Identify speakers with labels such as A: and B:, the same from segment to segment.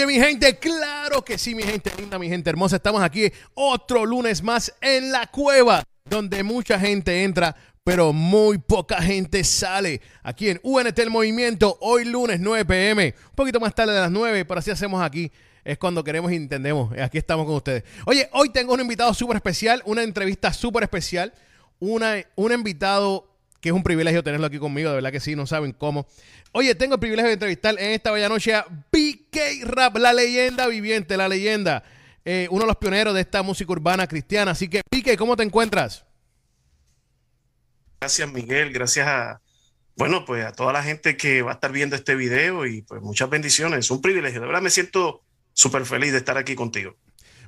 A: Oye, mi gente, claro que sí, mi gente linda, mi gente hermosa. Estamos aquí otro lunes más en la cueva, donde mucha gente entra, pero muy poca gente sale. Aquí en UNT El Movimiento, hoy lunes 9 pm, un poquito más tarde de las 9, pero así hacemos aquí. Es cuando queremos y entendemos. Aquí estamos con ustedes. Oye, hoy tengo un invitado súper especial, una entrevista súper especial, una, un invitado que es un privilegio tenerlo aquí conmigo, de verdad que sí, no saben cómo. Oye, tengo el privilegio de entrevistar en esta bella noche a BK Rap, la leyenda viviente, la leyenda, eh, uno de los pioneros de esta música urbana cristiana. Así que, BK, ¿cómo te encuentras?
B: Gracias, Miguel, gracias a, bueno, pues a toda la gente que va a estar viendo este video y pues muchas bendiciones, es un privilegio, de verdad me siento súper feliz de estar aquí contigo.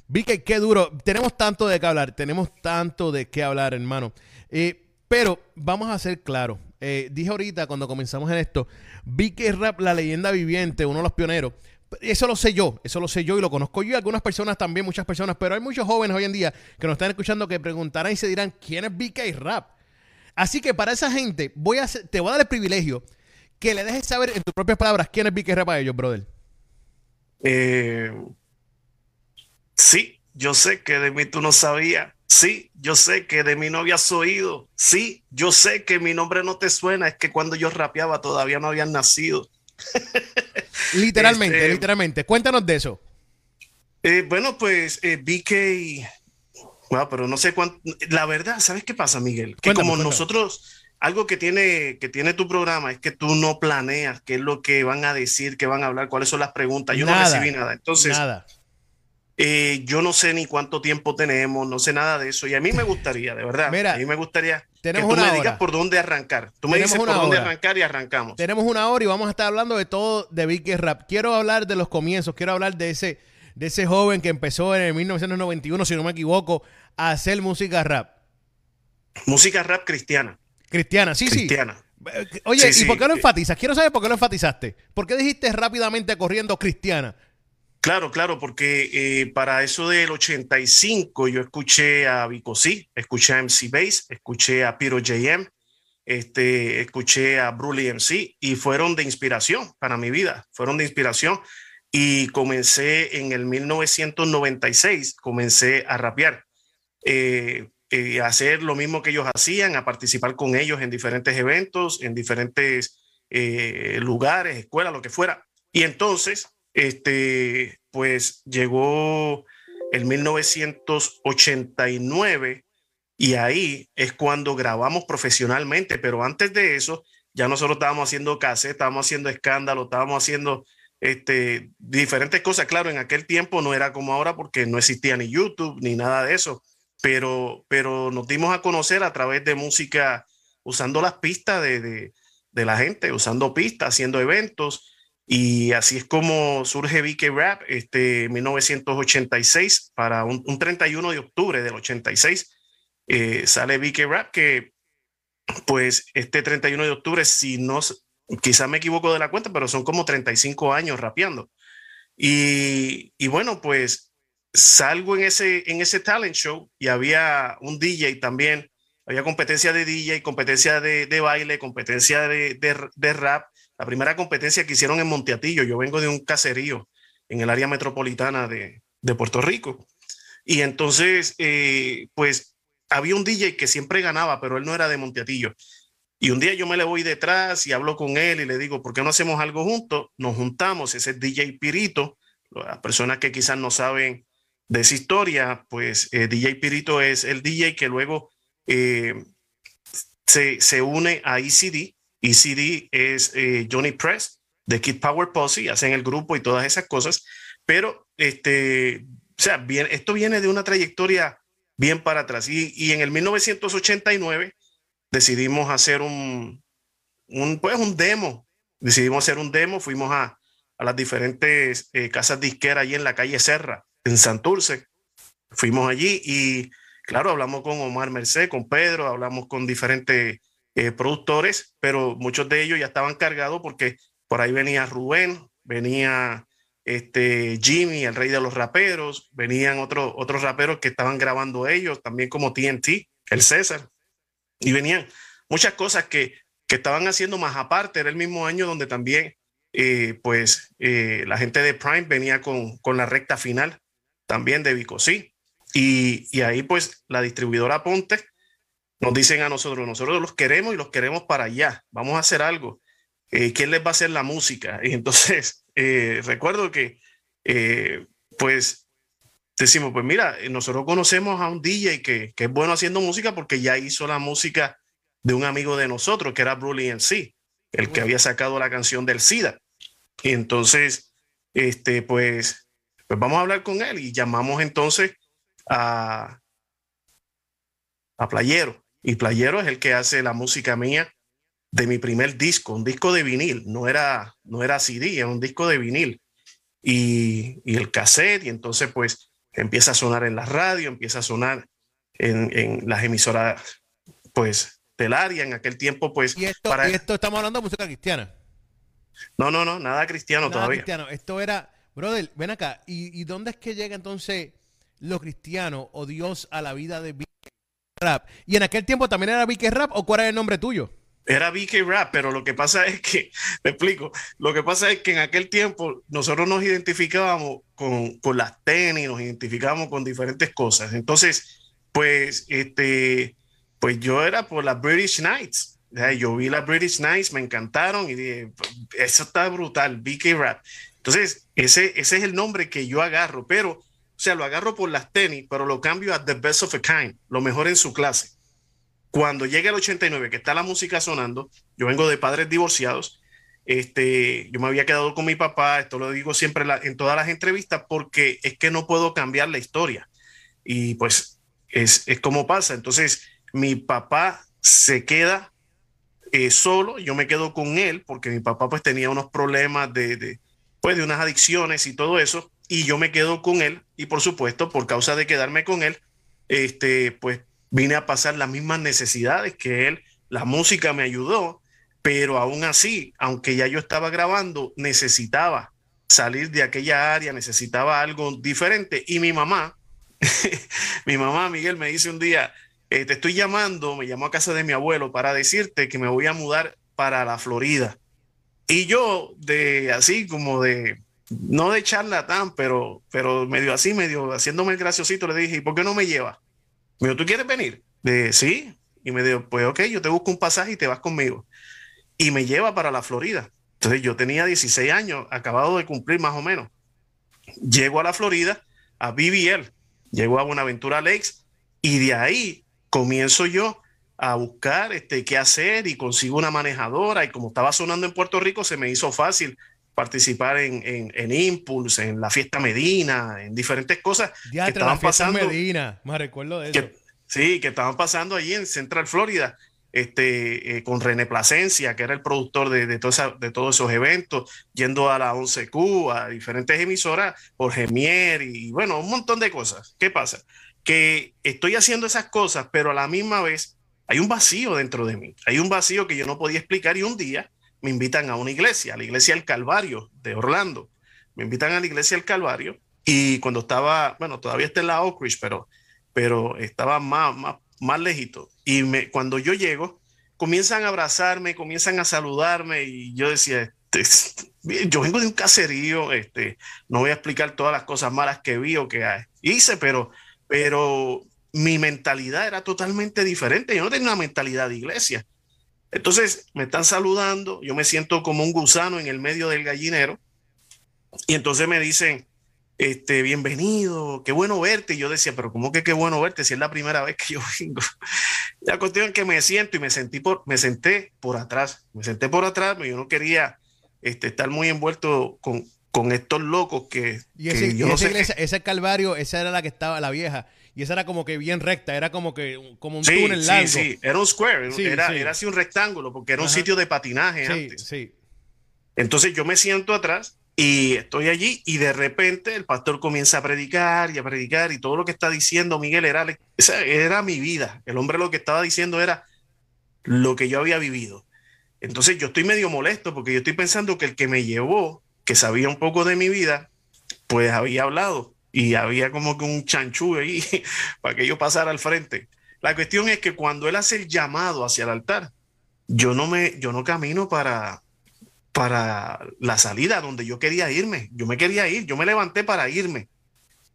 A: BK, qué duro, tenemos tanto de qué hablar, tenemos tanto de qué hablar, hermano. Eh, pero vamos a ser claros. Eh, dije ahorita cuando comenzamos en esto, vi que Rap, la leyenda viviente, uno de los pioneros, eso lo sé yo, eso lo sé yo y lo conozco yo y algunas personas también, muchas personas, pero hay muchos jóvenes hoy en día que nos están escuchando que preguntarán y se dirán, ¿quién es BK Rap? Así que para esa gente, voy a te voy a dar el privilegio que le dejes saber en tus propias palabras quién es BK Rap a ellos, brother.
B: Eh, sí, yo sé que de mí tú no sabías. Sí, yo sé que de mi novia has oído. Sí, yo sé que mi nombre no te suena. Es que cuando yo rapeaba todavía no habían nacido.
A: literalmente, este, literalmente. Cuéntanos de eso.
B: Eh, bueno, pues eh, BK. Bueno, pero no sé cuánto. La verdad, ¿sabes qué pasa, Miguel? Que como nosotros, algo que tiene, que tiene tu programa es que tú no planeas qué es lo que van a decir, qué van a hablar, cuáles son las preguntas. Yo no recibí nada. Entonces, nada. Eh, yo no sé ni cuánto tiempo tenemos, no sé nada de eso. Y a mí me gustaría, de verdad, a mí me gustaría que tú me digas por dónde arrancar. Tú me dices por dónde arrancar y arrancamos.
A: Tenemos una hora y vamos a estar hablando de todo de Vicky Rap. Quiero hablar de los comienzos, quiero hablar de ese, de ese joven que empezó en el 1991, si no me equivoco, a hacer música rap.
B: Música rap cristiana.
A: Cristiana, sí, cristiana. sí. Oye, ¿y por qué lo enfatizas? Quiero saber por qué lo enfatizaste. ¿Por qué dijiste rápidamente corriendo cristiana?
B: Claro, claro, porque eh, para eso del 85 yo escuché a Vico C, escuché a MC Bass, escuché a Piro JM, este, escuché a Brully MC y fueron de inspiración para mi vida, fueron de inspiración. Y comencé en el 1996, comencé a rapear, eh, eh, a hacer lo mismo que ellos hacían, a participar con ellos en diferentes eventos, en diferentes lugares, escuelas, lo que fuera. Y entonces este, pues llegó el 1989 y ahí es cuando grabamos profesionalmente, pero antes de eso ya nosotros estábamos haciendo cassette, estábamos haciendo escándalo, estábamos haciendo este, diferentes cosas. Claro, en aquel tiempo no era como ahora porque no existía ni YouTube ni nada de eso, pero, pero nos dimos a conocer a través de música usando las pistas de, de, de la gente, usando pistas, haciendo eventos y así es como surge VK Rap, este 1986, para un, 31 de octubre del 86, eh, sale VK Rap, que pues este 31 de octubre, si no, quizás me equivoco de la cuenta, pero son como 35 años rapeando. Y, y bueno, pues salgo en ese, en ese talent show y había un DJ también, había competencia de DJ, competencia de, de baile, competencia de, de, de rap la primera competencia que hicieron en Monteatillo. Yo vengo de un caserío en el área metropolitana de, Puerto Rico. Y entonces, eh, pues había un DJ que siempre ganaba, pero él no era de Monteatillo. Y un día yo me le voy detrás y hablo con él y le digo, ¿por qué no hacemos algo juntos? Nos juntamos, ese DJ Pirito, las personas que quizás no saben de esa historia, pues eh, DJ Pirito es el DJ que luego eh, se, se, une a ECD, ECD es eh, Johnny Press de Kid Power Posse, hacen el grupo y todas esas cosas, pero este, o sea, bien, esto viene de una trayectoria bien para atrás. Y, en el 1989 decidimos hacer un, un, pues un demo, decidimos hacer un demo, fuimos a, a las diferentes eh, casas disqueras allí en la calle Serra, en Santurce. Fuimos allí y, claro, hablamos con Omar Merced, con Pedro, hablamos con diferentes eh, productores, pero muchos de ellos ya estaban cargados porque por ahí venía Rubén, venía este Jimmy, el rey de los raperos, venían otros otros raperos que estaban grabando ellos, también como TNT, el César, y venían muchas cosas que, que estaban haciendo más aparte, era el mismo año donde también eh, pues eh, la gente de Prime venía con, con la recta final también de Vicosí. Y, y ahí pues la distribuidora Ponte nos dicen a nosotros, nosotros los queremos y los queremos para allá, vamos a hacer algo. Eh, ¿Quién les va a hacer la música? Y entonces recuerdo que pues decimos, pues mira, nosotros conocemos a un DJ que, que, es bueno haciendo música porque ya hizo la música de un amigo de nosotros, que era Brully en sí, el que había sacado la canción del SIDA. Y entonces, este, pues, pues vamos a hablar con él y llamamos entonces a, a Playero. Y Playero es el que hace la música mía de mi primer disco, un disco de vinil, no era, no era CD, era un disco de vinil. Y, y el cassette, y entonces pues empieza a sonar en la radio, empieza a sonar en, en las emisoras pues del área en aquel tiempo pues
A: y esto, para... esto estamos hablando de música cristiana
B: no no no nada cristiano nada todavía
A: cristiano. esto era brother ven acá ¿Y, ¿Y, dónde es que llega entonces lo cristiano o Dios a la vida de Rap y en aquel tiempo también era Vicky Rap o cuál era el nombre tuyo
B: era Vicky Rap, pero lo que pasa es que, te explico, lo que pasa es que en aquel tiempo nosotros nos identificábamos con, con las tenis, nos identificábamos con diferentes cosas. Entonces, pues, este, pues yo era por las British Nights. yo vi las British Nights, me encantaron y dije, eso está brutal, BK Rap. Entonces, ese, ese es el nombre que yo agarro, pero, sea, lo agarro por las tenis, pero lo cambio a The Best of a Kind, lo mejor en su clase. Cuando llegue el 89, que está la música sonando, yo vengo de padres divorciados, este, yo me había quedado con mi papá, esto lo digo siempre en todas las entrevistas, porque es que no puedo cambiar la historia. Y pues es, es como pasa. Entonces, mi papá se queda eh, solo, yo me quedo con él porque mi papá pues tenía unos problemas de, de, pues, de unas adicciones y todo eso, y yo me quedo con él y por supuesto por causa de quedarme con él, este, pues vine a pasar las mismas necesidades que él, la música me ayudó, pero aún así, aunque ya yo estaba grabando, necesitaba salir de aquella área, necesitaba algo diferente y mi mamá, mi mamá Miguel me dice un día, eh, te estoy llamando, me llamó a casa de mi abuelo para decirte que me voy a mudar para la Florida. Y yo, de así como de, no de charlatán, pero, pero medio así, medio haciéndome el graciosito, le dije, ¿y por qué no me lleva? Me dijo, ¿tú quieres venir? De sí. Y me dijo, pues ok, yo te busco un pasaje y te vas conmigo. Y me lleva para la Florida. Entonces yo tenía 16 años, acabado de cumplir más o menos. Llego a la Florida, a BBL, llego a Buenaventura Lakes y de ahí comienzo yo a buscar este, qué hacer y consigo una manejadora y como estaba sonando en Puerto Rico se me hizo fácil participar en, en, en Impulse, en la fiesta Medina, en diferentes cosas
A: que estaban pasando. Medina, me recuerdo de eso.
B: sí, que estaban pasando allí en Central Florida, este, eh, con René Plasencia, que era el productor de, de, de todos esos eventos, yendo a la 11Q, a diferentes emisoras, Jorge Mier y bueno, un montón de cosas. ¿Qué pasa? que estoy haciendo esas cosas, pero a la misma vez hay un vacío dentro de mí. Hay un vacío que yo no podía explicar y un día me invitan a una iglesia, a la iglesia del Calvario de Orlando. Me invitan a la iglesia del Calvario y cuando estaba, bueno, todavía está en la Oak Ridge, pero, pero estaba más, más, más lejito. Y me, cuando yo llego, comienzan a abrazarme, comienzan a saludarme y yo decía, este, yo vengo de un caserío, este, no voy a explicar todas las cosas malas que vi o que hice, pero pero mi mentalidad era totalmente diferente. Yo no tenía una mentalidad de iglesia. Entonces me están saludando, yo me siento como un gusano en el medio del gallinero y entonces me dicen, este, bienvenido, qué bueno verte. Y yo decía, pero ¿cómo que qué bueno verte si es la primera vez que yo vengo? La cuestión es que me siento y me sentí por, me senté por atrás, me senté por atrás, yo no quería este, estar muy envuelto con, con estos locos que,
A: y ese, yo no sé ese calvario, esa era la que estaba la vieja y esa era como que bien recta, era como que como un túnel largo.
B: Sí, sí, era un square, era, era así un rectángulo porque era un sitio de patinaje antes. Sí. Entonces yo me siento atrás y estoy allí y de repente el pastor comienza a predicar y a predicar y todo lo que está diciendo Miguel era, esa era mi vida. El hombre lo que estaba diciendo era lo que yo había vivido. Entonces yo estoy medio molesto porque yo estoy pensando que el que me llevó que sabía un poco de mi vida, pues había hablado y había como que un chanchú ahí para que yo pasara al frente. La cuestión es que cuando él hace el llamado hacia el altar, yo no me, yo no camino para, para la salida donde yo quería irme. Yo me quería ir, yo me levanté para irme.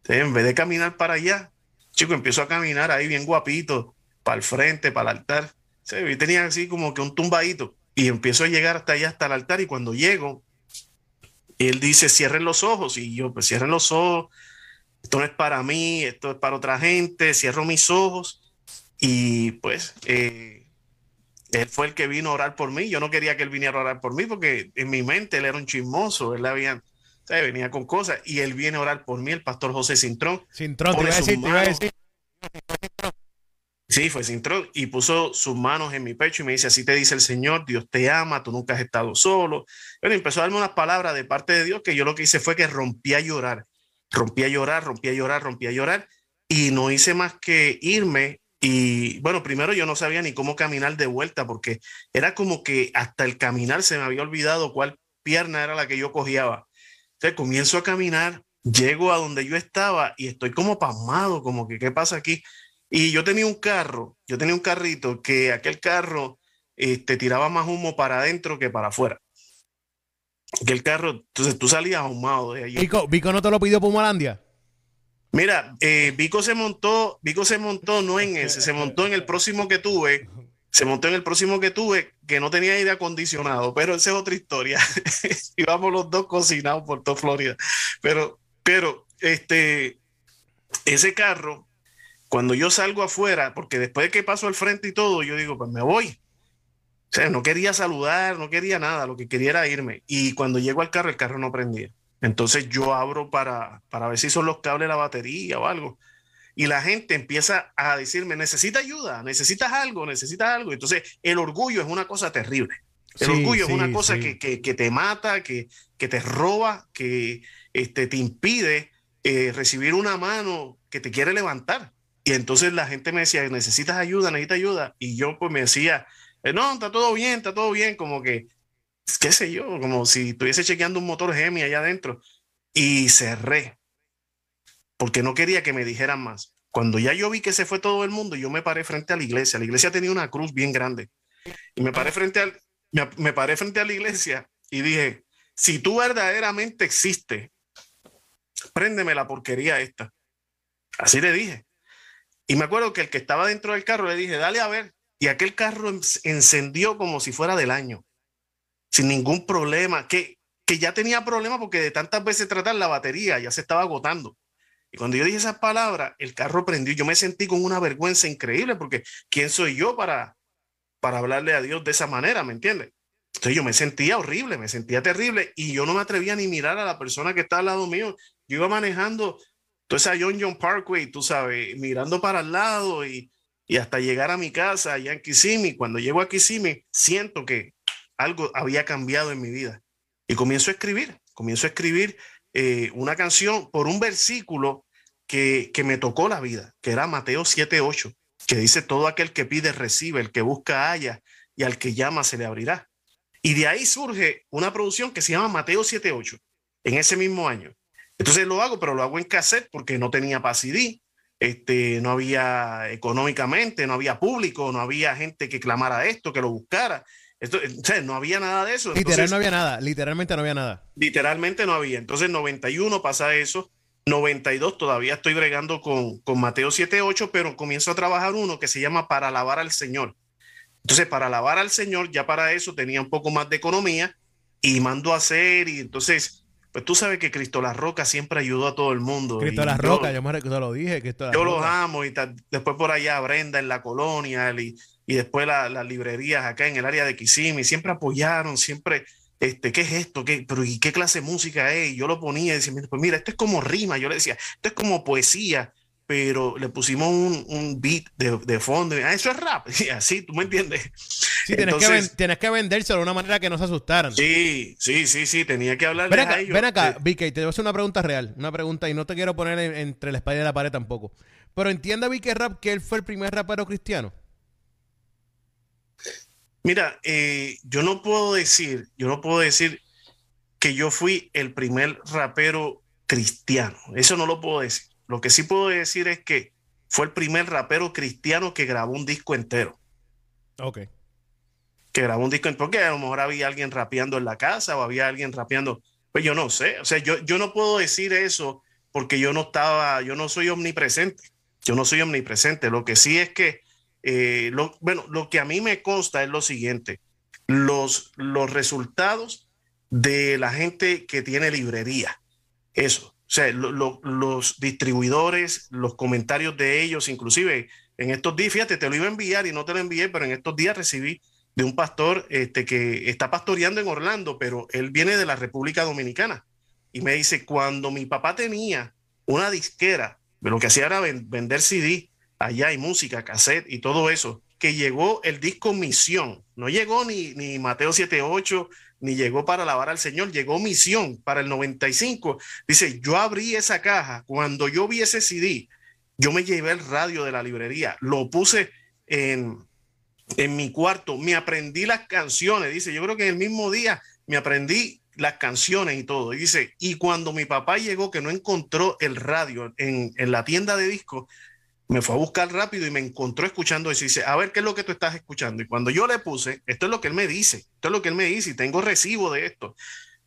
B: en vez de caminar para allá, chico, empiezo a caminar ahí bien guapito, para el frente, para el altar. ¿sí? tenía así como que un tumbadito. Y empiezo a llegar hasta allá, hasta el altar. Y cuando llego, él dice, cierren los ojos. Y yo, pues cierren los ojos. Esto no es para mí, esto es para otra gente. Cierro mis ojos. Y pues eh, él fue el que vino a orar por mí. Yo no quería que él viniera a orar por mí porque en mi mente él era un chismoso. Él había, venía con cosas. Y él viene a orar por mí, el pastor José Cintrón.
A: Cintrón, te iba a decir, te iba a decir.
B: Sí, fue Cintrón y puso sus manos en mi pecho y me dice, así te dice el Señor, Dios te ama, tú nunca has estado solo. Bueno, empezó a darme unas palabras de parte de Dios que yo lo que hice fue que rompí a llorar, rompí a llorar, rompí a llorar, rompí a llorar y no hice más que irme y bueno, primero yo no sabía ni cómo caminar de vuelta porque era como que hasta el caminar se me había olvidado cuál pierna era la que yo cogía. Entonces comienzo a caminar, llego a donde yo estaba y estoy como pasmado, como que qué pasa aquí. Y yo tenía un carro, yo tenía un carrito que aquel carro este, tiraba más humo para adentro que para afuera. Que el carro, entonces tú salías ahumado de allí.
A: Vico, Vico no te lo pidió Pumalandia.
B: Mira, eh, Vico se montó, Vico se montó no en ese, se montó en el próximo que tuve, se montó en el próximo que tuve, que no tenía aire acondicionado, pero esa es otra historia. Íbamos los dos cocinados por toda Florida. Pero, pero, este, ese carro cuando yo salgo afuera, porque después de que paso al frente y todo, yo digo, pues me voy. O sea, no quería saludar, no quería nada, lo que quería era irme. Y cuando llego al carro, el carro no prendía. Entonces yo abro para, para ver si son los cables de la batería o algo. Y la gente empieza a decirme, necesita ayuda, necesitas algo, necesitas algo. Entonces el orgullo es una cosa terrible. El orgullo es una cosa que, que, te mata, que, que te roba, que este, te impide eh, recibir una mano que te quiere levantar. Y entonces la gente me decía, necesitas ayuda, necesitas ayuda. Y yo pues me decía, eh, no, está todo bien, está todo bien, como que, qué sé yo, como si estuviese chequeando un motor Gemi allá adentro. Y cerré, porque no quería que me dijeran más. Cuando ya yo vi que se fue todo el mundo, yo me paré frente a la iglesia. La iglesia tenía una cruz bien grande. Y me paré frente, al, me, me paré frente a la iglesia y dije, si tú verdaderamente existes, préndeme la porquería esta. Así le dije. Y me acuerdo que el que estaba dentro del carro le dije, dale a ver. Y aquel carro encendió como si fuera del año, sin ningún problema, que, que ya tenía problema porque de tantas veces tratar la batería ya se estaba agotando. Y cuando yo dije esas palabras, el carro prendió. Yo me sentí con una vergüenza increíble porque ¿quién soy yo para, para hablarle a Dios de esa manera? ¿Me entiendes? Entonces yo me sentía horrible, me sentía terrible y yo no me atrevía ni mirar a la persona que está al lado mío. Yo iba manejando entonces a John John Parkway, tú sabes, mirando para el lado y, y hasta llegar a mi casa allá en Kissimmee. Cuando llego a Kissimmee, siento que algo había cambiado en mi vida. Y comienzo a escribir, comienzo a escribir eh, una canción por un versículo que, que me tocó la vida, que era Mateo 7:8, que dice, todo aquel que pide recibe, el que busca haya, y al que llama se le abrirá. Y de ahí surge una producción que se llama Mateo 7:8, en ese mismo año. Entonces lo hago, pero lo hago en cassette porque no tenía para CD, este, no había económicamente, no había público, no había gente que clamara esto, que lo buscara. Esto, no había nada de eso.
A: Literal no había nada, literalmente no había nada.
B: Literalmente no había. Entonces 91 pasa eso, 92 todavía estoy bregando con, con Mateo 7.8, pero comienzo a trabajar uno que se llama Para alabar al Señor. Entonces para alabar al Señor, ya para eso tenía un poco más de economía y mando a hacer y entonces pues tú sabes que Cristo La Roca siempre ayudó a todo el mundo.
A: Cristo La Roca, yo, me lo dije.
B: yo los amo y después por allá Brenda en la colonia y, y después las librerías acá en el área de Kissimmee siempre apoyaron, siempre, este, ¿qué es esto? ¿Qué, pero, ¿Y qué clase de música es? Y yo lo ponía y decía, pues mira, esto es como rima. Yo le decía, esto es como poesía pero le pusimos un, un beat de, de, fondo. Ah, eso es rap. Y así, tú me entiendes.
A: Sí, tienes, que tienes que vendérselo de una manera que no se asustaran.
B: Sí, sí, sí, sí, tenía que hablar
A: ven acá, Ven acá, Vicky, te voy a hacer una pregunta real. Una pregunta, y no te quiero poner entre la espalda y la pared tampoco. Pero entienda Vicky Rap que él fue el primer rapero cristiano.
B: Mira, eh, yo no puedo decir, yo no puedo decir que yo fui el primer rapero cristiano. Eso no lo puedo decir. Lo que sí puedo decir es que fue el primer rapero cristiano que grabó un disco entero.
A: Ok.
B: que grabó un disco, porque a lo mejor había alguien rapeando en la casa o había alguien rapeando, pues yo no sé, o sea, yo, yo no puedo decir eso porque yo no estaba, yo no soy omnipresente, yo no soy omnipresente, lo que sí es que, eh, lo, bueno, lo que a mí me consta es lo siguiente, los, los resultados de la gente que tiene librería, eso, o sea, los distribuidores, los comentarios de ellos, inclusive en estos días, fíjate, te lo iba a enviar y no te lo envié, pero en estos días recibí de un pastor este, que está pastoreando en Orlando, pero él viene de la República Dominicana. Y me dice, cuando mi papá tenía una disquera, lo que hacía era vender CD allá y música, cassette y todo eso, que llegó el disco Misión. No llegó ni, ni Mateo 78, ni llegó para alabar al Señor, llegó Misión para el 95. Dice, yo abrí esa caja, cuando yo vi ese CD, yo me llevé el radio de la librería, lo puse en, en mi cuarto, me aprendí las canciones, dice, yo creo que en el mismo día me aprendí las canciones y todo. Y dice, y cuando mi papá llegó que no encontró el radio en, en la tienda de discos, me fue a buscar rápido y me encontró escuchando eso. Y dice, a ver, ¿qué es lo que tú estás escuchando? Y cuando yo le puse, esto es lo que él me dice, esto es lo que él me dice y tengo recibo de esto.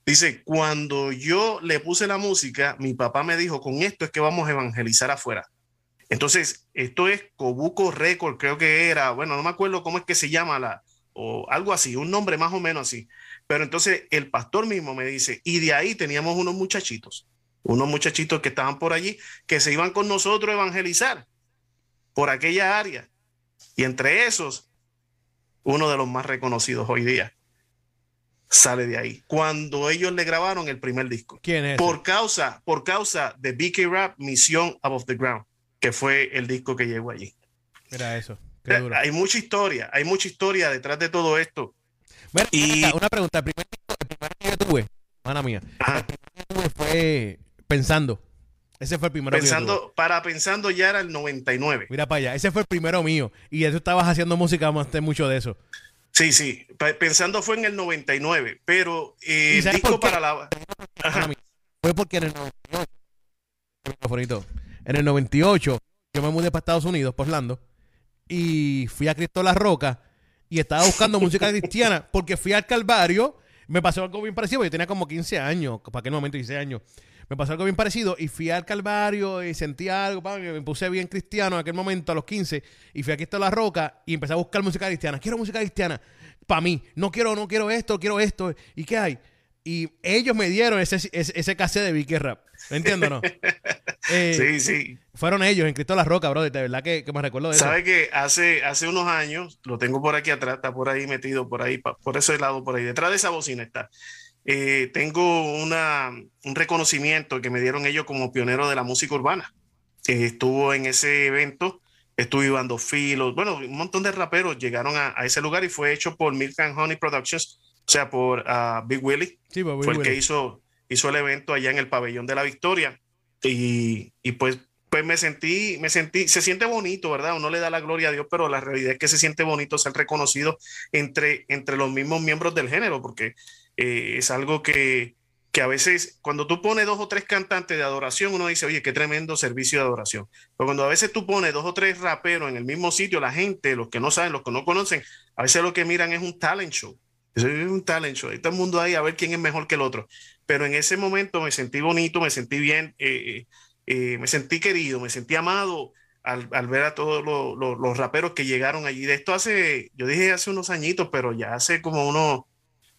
B: Dice, cuando yo le puse la música, mi papá me dijo, con esto es que vamos a evangelizar afuera. Entonces, esto es Cobuco Record, creo que era, bueno, no me acuerdo cómo es que se llama la, o algo así, un nombre más o menos así. Pero entonces el pastor mismo me dice, y de ahí teníamos unos muchachitos, unos muchachitos que estaban por allí, que se iban con nosotros a evangelizar por aquella área. Y entre esos, uno de los más reconocidos hoy día sale de ahí. Cuando ellos le grabaron el primer disco.
A: ¿Quién es?
B: Por causa, por causa de BK Rap, Misión Above the Ground que fue el disco que llegó allí.
A: Era eso.
B: Eh, hay mucha historia, hay mucha historia detrás de todo esto.
A: Bueno, y... una pregunta, el primer, disco, que tuve, mala mía, el primer que tuve fue Pensando. Ese fue el primero
B: pensando, Para Pensando ya era el 99.
A: Mira para allá, ese fue el primero mío. Y tú estabas haciendo música más mucho de eso.
B: Sí, sí. Pensando fue en el 99, pero eh, el disco para la...
A: Fue porque en el 98, en el 98, yo me mudé para Estados Unidos, por Orlando, y fui a Cristo La Roca y estaba buscando música cristiana porque fui al Calvario. Me pasó algo bien parecido, yo tenía como 15 años, para aquel momento 16 años. Me pasó algo bien parecido y fui al Calvario y sentí algo, me puse bien cristiano en aquel momento a los 15 y fui a Cristo La Roca y empecé a buscar música cristiana. Quiero música cristiana para mí. No quiero, no quiero esto, quiero esto. ¿Y qué hay? Y ellos me dieron ese, ese, ese cassette de Vicky Rap. ¿Me entiendo no?
B: Eh, sí, sí.
A: Fueron ellos en Cristo La Roca, bro. De verdad que, me recuerdo de
B: eso. ¿Sabe que hace, hace unos años, lo tengo por aquí atrás, está por ahí metido, por ahí, por ese lado, por ahí, detrás de esa bocina está. Eh, tengo una, un reconocimiento que me dieron ellos como pionero de la música urbana. Eh, estuvo en ese evento, estuvo Ivando Filos, bueno, un montón de raperos llegaron a, ese lugar y fue hecho por Milk and Honey Productions, o sea, por ah, Big Willie. Sí, fue el que hizo, hizo el evento allá en el pabellón de la Victoria. Y, y pues, pues me sentí, me sentí, se siente bonito, ¿verdad? Uno le da la gloria a Dios, pero la realidad es que se siente bonito ser reconocido entre, entre los mismos miembros del género, porque eh, es algo que, que a veces cuando tú pones dos o tres cantantes de adoración, uno dice, oye, qué tremendo servicio de adoración. Pero cuando a veces tú pones dos o tres raperos en el mismo sitio, la gente, los que no saben, los que no conocen, a veces lo que miran es un talent show. Es un talent show. Hay todo el mundo ahí a ver quién es mejor que el otro pero en ese momento me sentí bonito, me sentí bien, eh, eh, me sentí querido, me sentí amado al, ver a todos los raperos que llegaron allí. De esto hace, yo dije hace unos añitos, pero ya hace como unos,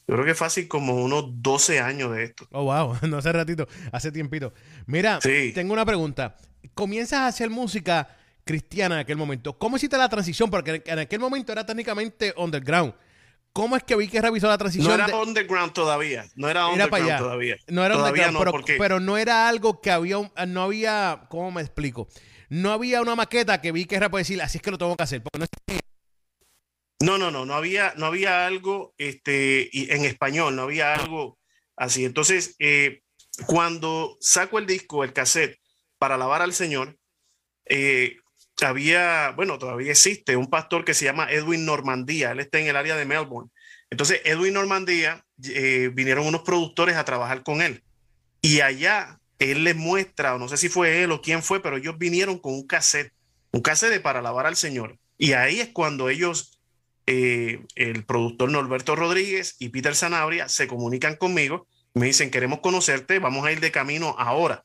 B: yo creo que fácil como unos 12 años de esto.
A: Oh, wow, no hace ratito, hace tiempito. Mira, tengo una pregunta. Comienzas a hacer música cristiana en aquel momento. ¿Cómo hiciste la transición? Porque en aquel momento era técnicamente underground. ¿Cómo es que vi que revisó la transición?
B: No era underground todavía. No era underground todavía.
A: No era underground, pero, no era algo que había, no había, ¿cómo me explico? No había una maqueta que vi que era para decir, así es que lo tengo que hacer.
B: no, no, no, no había, no había algo este, en español, no había algo así. Entonces, eh, cuando saco el disco, el cassette, para alabar al Señor, eh, había, bueno, todavía existe un pastor que se llama Edwin Normandía, él está en el área de Melbourne. Entonces, Edwin Normandía, eh, vinieron unos productores a trabajar con él. Y allá él les muestra, o no sé si fue él o quién fue, pero ellos vinieron con un cassette, un cassette para alabar al Señor. Y ahí es cuando ellos eh, el productor Norberto Rodríguez y Peter Sanabria se comunican conmigo, me dicen, queremos conocerte, vamos a ir de camino ahora.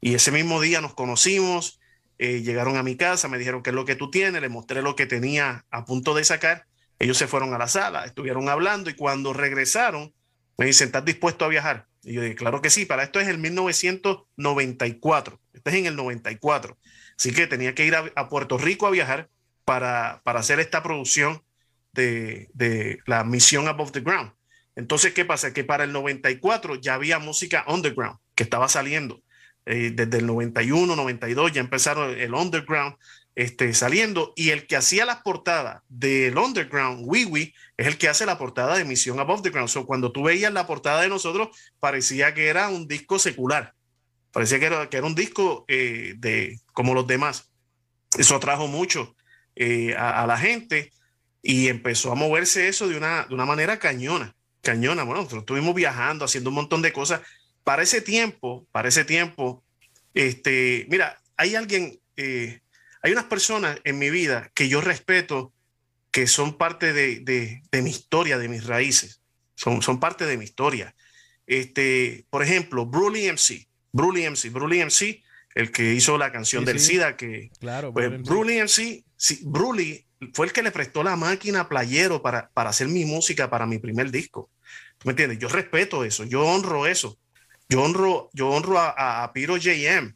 B: Y ese mismo día nos conocimos, eh, llegaron a mi casa, me dijeron qué es lo que tú tienes, les mostré lo que tenía a punto de sacar. Ellos se fueron a la sala, estuvieron hablando y cuando regresaron, me dicen, ¿estás dispuesto a viajar? Y yo dije, claro que sí, para esto es el 1994, este es en el 94. Así que tenía que ir a, Puerto Rico a viajar para, para hacer esta producción de, la misión Above the Ground. Entonces, ¿qué pasa? Que para el 94 ya había música underground que estaba saliendo. Eh, desde el 91, 92 ya empezaron el underground este, saliendo y el que hacía las portadas del underground, Wee es el que hace la portada de Misión Above the Ground. cuando tú veías la portada de nosotros, parecía que era un disco secular, parecía que era, que era un disco eh, de, como los demás. Eso atrajo mucho eh, a, la gente y empezó a moverse eso de una, de una manera cañona, cañona. Bueno, nosotros estuvimos viajando, haciendo un montón de cosas. Para ese tiempo, para ese tiempo, este, mira, hay alguien, eh, hay unas personas en mi vida que yo respeto, que son parte de, mi historia, de mis raíces, son, son parte de mi historia. Este, por ejemplo, Brully MC, Brully MC, Brully MC, el que hizo la canción del SIDA, que
A: claro,
B: pues, Brully MC, sí, Brully fue el que le prestó la máquina playero para, para hacer mi música para mi primer disco. ¿Tú me entiendes? Yo respeto eso, yo honro eso. Yo honro, yo honro a, Piro JM.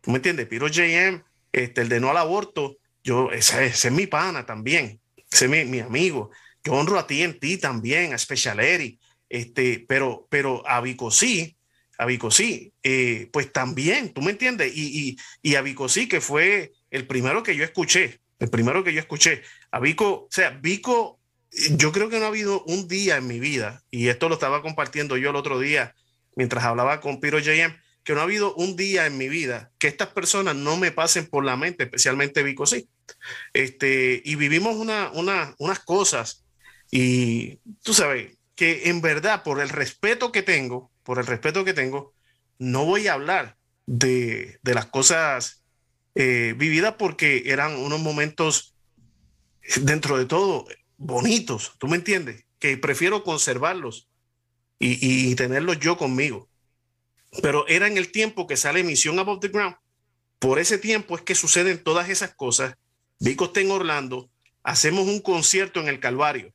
B: ¿Tú me entiendes? Piro JM, este, el de no al aborto, yo, ese, es mi pana también. Ese es mi, amigo. Yo honro a TNT también, a Special Eri, este, pero, pero a Vicosí, a Vicosí, eh, pues también, ¿tú me entiendes? Y, y, y a Vicosí, que fue el primero que yo escuché, el primero que yo escuché. A Vico, o sea, Vico, yo creo que no ha habido un día en mi vida, y esto lo estaba compartiendo yo el otro día mientras hablaba con Piro JM, que no ha habido un día en mi vida que estas personas no me pasen por la mente, especialmente Vico sí. Este, y vivimos una, unas cosas y tú sabes que en verdad por el respeto que tengo, por el respeto que tengo, no voy a hablar de, las cosas eh, vividas porque eran unos momentos dentro de todo bonitos, ¿tú me entiendes? Que prefiero conservarlos y, tenerlo yo conmigo. Pero era en el tiempo que sale Misión Above the Ground. Por ese tiempo es que suceden todas esas cosas. Vico está en Orlando, hacemos un concierto en el Calvario.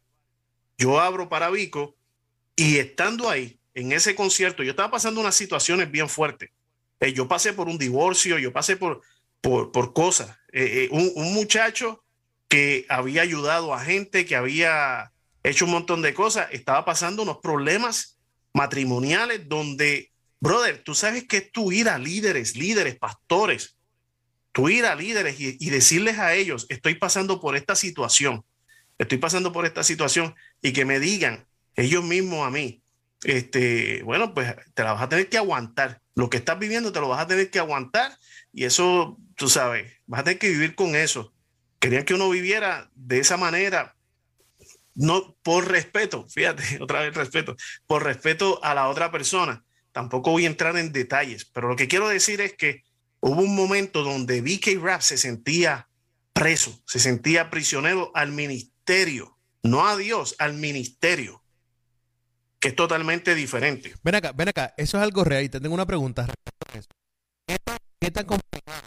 B: Yo abro para Vico y estando ahí, en ese concierto, yo estaba pasando unas situaciones bien fuertes. Eh, yo pasé por un divorcio, yo pasé por, por, por cosas. Eh, eh, un, muchacho que había ayudado a gente, que había hecho un montón de cosas, estaba pasando unos problemas matrimoniales donde, brother, tú sabes que tú ir a líderes, líderes, pastores, tú ir a líderes y, decirles a ellos, estoy pasando por esta situación, estoy pasando por esta situación y que me digan ellos mismos a mí, este, bueno, pues te la vas a tener que aguantar. Lo que estás viviendo te lo vas a tener que aguantar y eso, tú sabes, vas a tener que vivir con eso. Querían que uno viviera de esa manera, no por respeto, fíjate, otra vez respeto, por respeto a la otra persona. Tampoco voy a entrar en detalles, pero lo que quiero decir es que hubo un momento donde BK Rap se sentía preso, se sentía prisionero al ministerio, no a Dios, al ministerio, es totalmente diferente.
A: Ven acá, ven acá, eso es algo real y te tengo una pregunta. ¿Qué tan, complicado?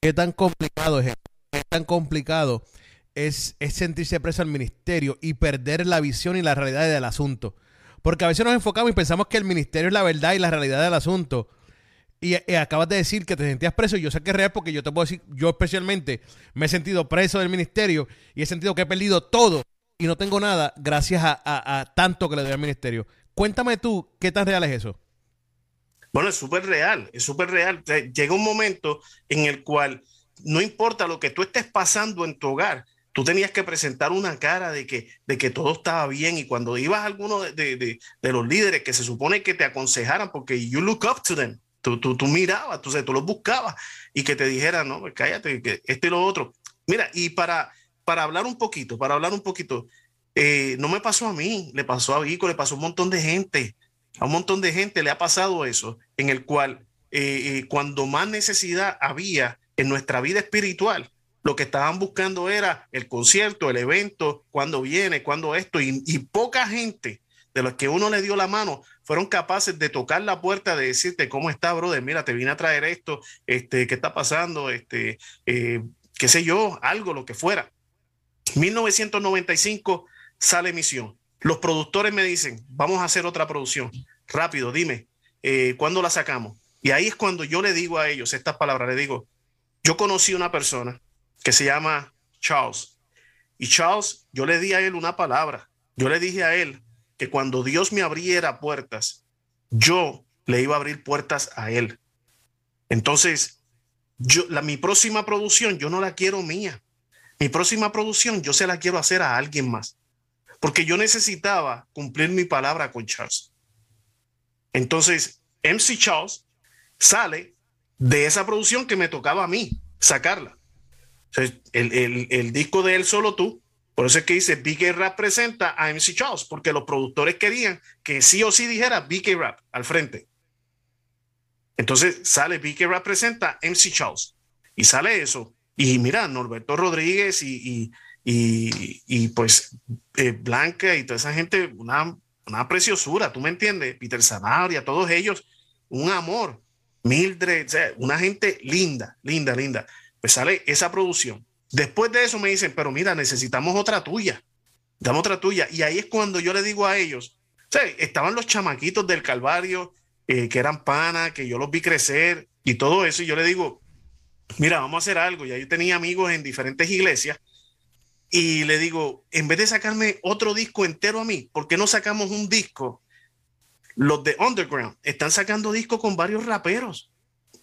A: ¿Qué tan complicado es? ¿Qué tan complicado? es, sentirse preso al ministerio y perder la visión y la realidad del asunto. Porque a veces nos enfocamos y pensamos que el ministerio es la verdad y la realidad del asunto. Y, acabas de decir que te sentías preso y yo sé que es real porque yo te puedo decir, yo especialmente me he sentido preso del ministerio y he sentido que he perdido todo y no tengo nada gracias a, tanto que le doy al ministerio. Cuéntame tú, ¿qué tan real es eso?
B: Bueno, es súper real, es súper real. Llega un momento en el cual no importa lo que tú estés pasando en tu hogar, tú tenías que presentar una cara de que, de que todo estaba bien y cuando ibas a alguno de, los líderes que se supone que te aconsejaran, porque you look up to them, tú, tú, tú mirabas, tú, tú los buscabas y que te dijeran, no, pues cállate, que este y lo otro. Mira, y para, para hablar un poquito, para hablar un poquito, eh, no me pasó a mí, le pasó a Vico, le pasó a un montón de gente, a un montón de gente le ha pasado eso, en el cual eh, eh, cuando más necesidad había en nuestra vida espiritual, Lo que estaban buscando era el concierto, el evento, cuándo viene, cuándo esto, y, poca gente de los que uno le dio la mano fueron capaces de tocar la puerta, de decirte cómo está, brother, mira, te vine a traer esto, este, qué está pasando, este, qué sé yo, algo, lo que fuera. 1995 sale Misión. Los productores me dicen, vamos a hacer otra producción. Rápido, dime, eh, ¿cuándo la sacamos? Y ahí es cuando yo le digo a ellos estas palabras, le digo, yo conocí una persona que se llama Charles. Y Charles, yo le di a él una palabra. Yo le dije a él que cuando Dios me abriera puertas, yo le iba a abrir puertas a él. Entonces, yo, la, mi próxima producción, yo no la quiero mía. Mi próxima producción, yo se la quiero hacer a alguien más. Porque yo necesitaba cumplir mi palabra con Charles. Entonces, MC Charles sale de esa producción que me tocaba a mí sacarla. El, el, disco de él solo tú, por eso es que dice BK Rap presenta a MC Charles, porque los productores querían que sí o sí dijera BK Rap al frente. Entonces sale BK Rap presenta MC Charles y sale eso. Y mira, Norberto Rodríguez y, y, y, pues eh, Blanca y toda esa gente, una, una preciosura, ¿tú me entiendes? Peter Zanabria, todos ellos, un amor. Mildred, una gente linda, linda, linda. Pues sale esa producción. Después de eso me dicen, pero mira, necesitamos otra tuya. Dame otra tuya. Y ahí es cuando yo le digo a ellos, estaban los chamaquitos del Calvario, eh, que eran panas, que yo los vi crecer y todo eso. Y yo le digo, mira, vamos a hacer algo. Ya yo tenía amigos en diferentes iglesias. Y le digo, en vez de sacarme otro disco entero a mí, ¿por qué no sacamos un disco los de Underground están sacando discos con varios raperos.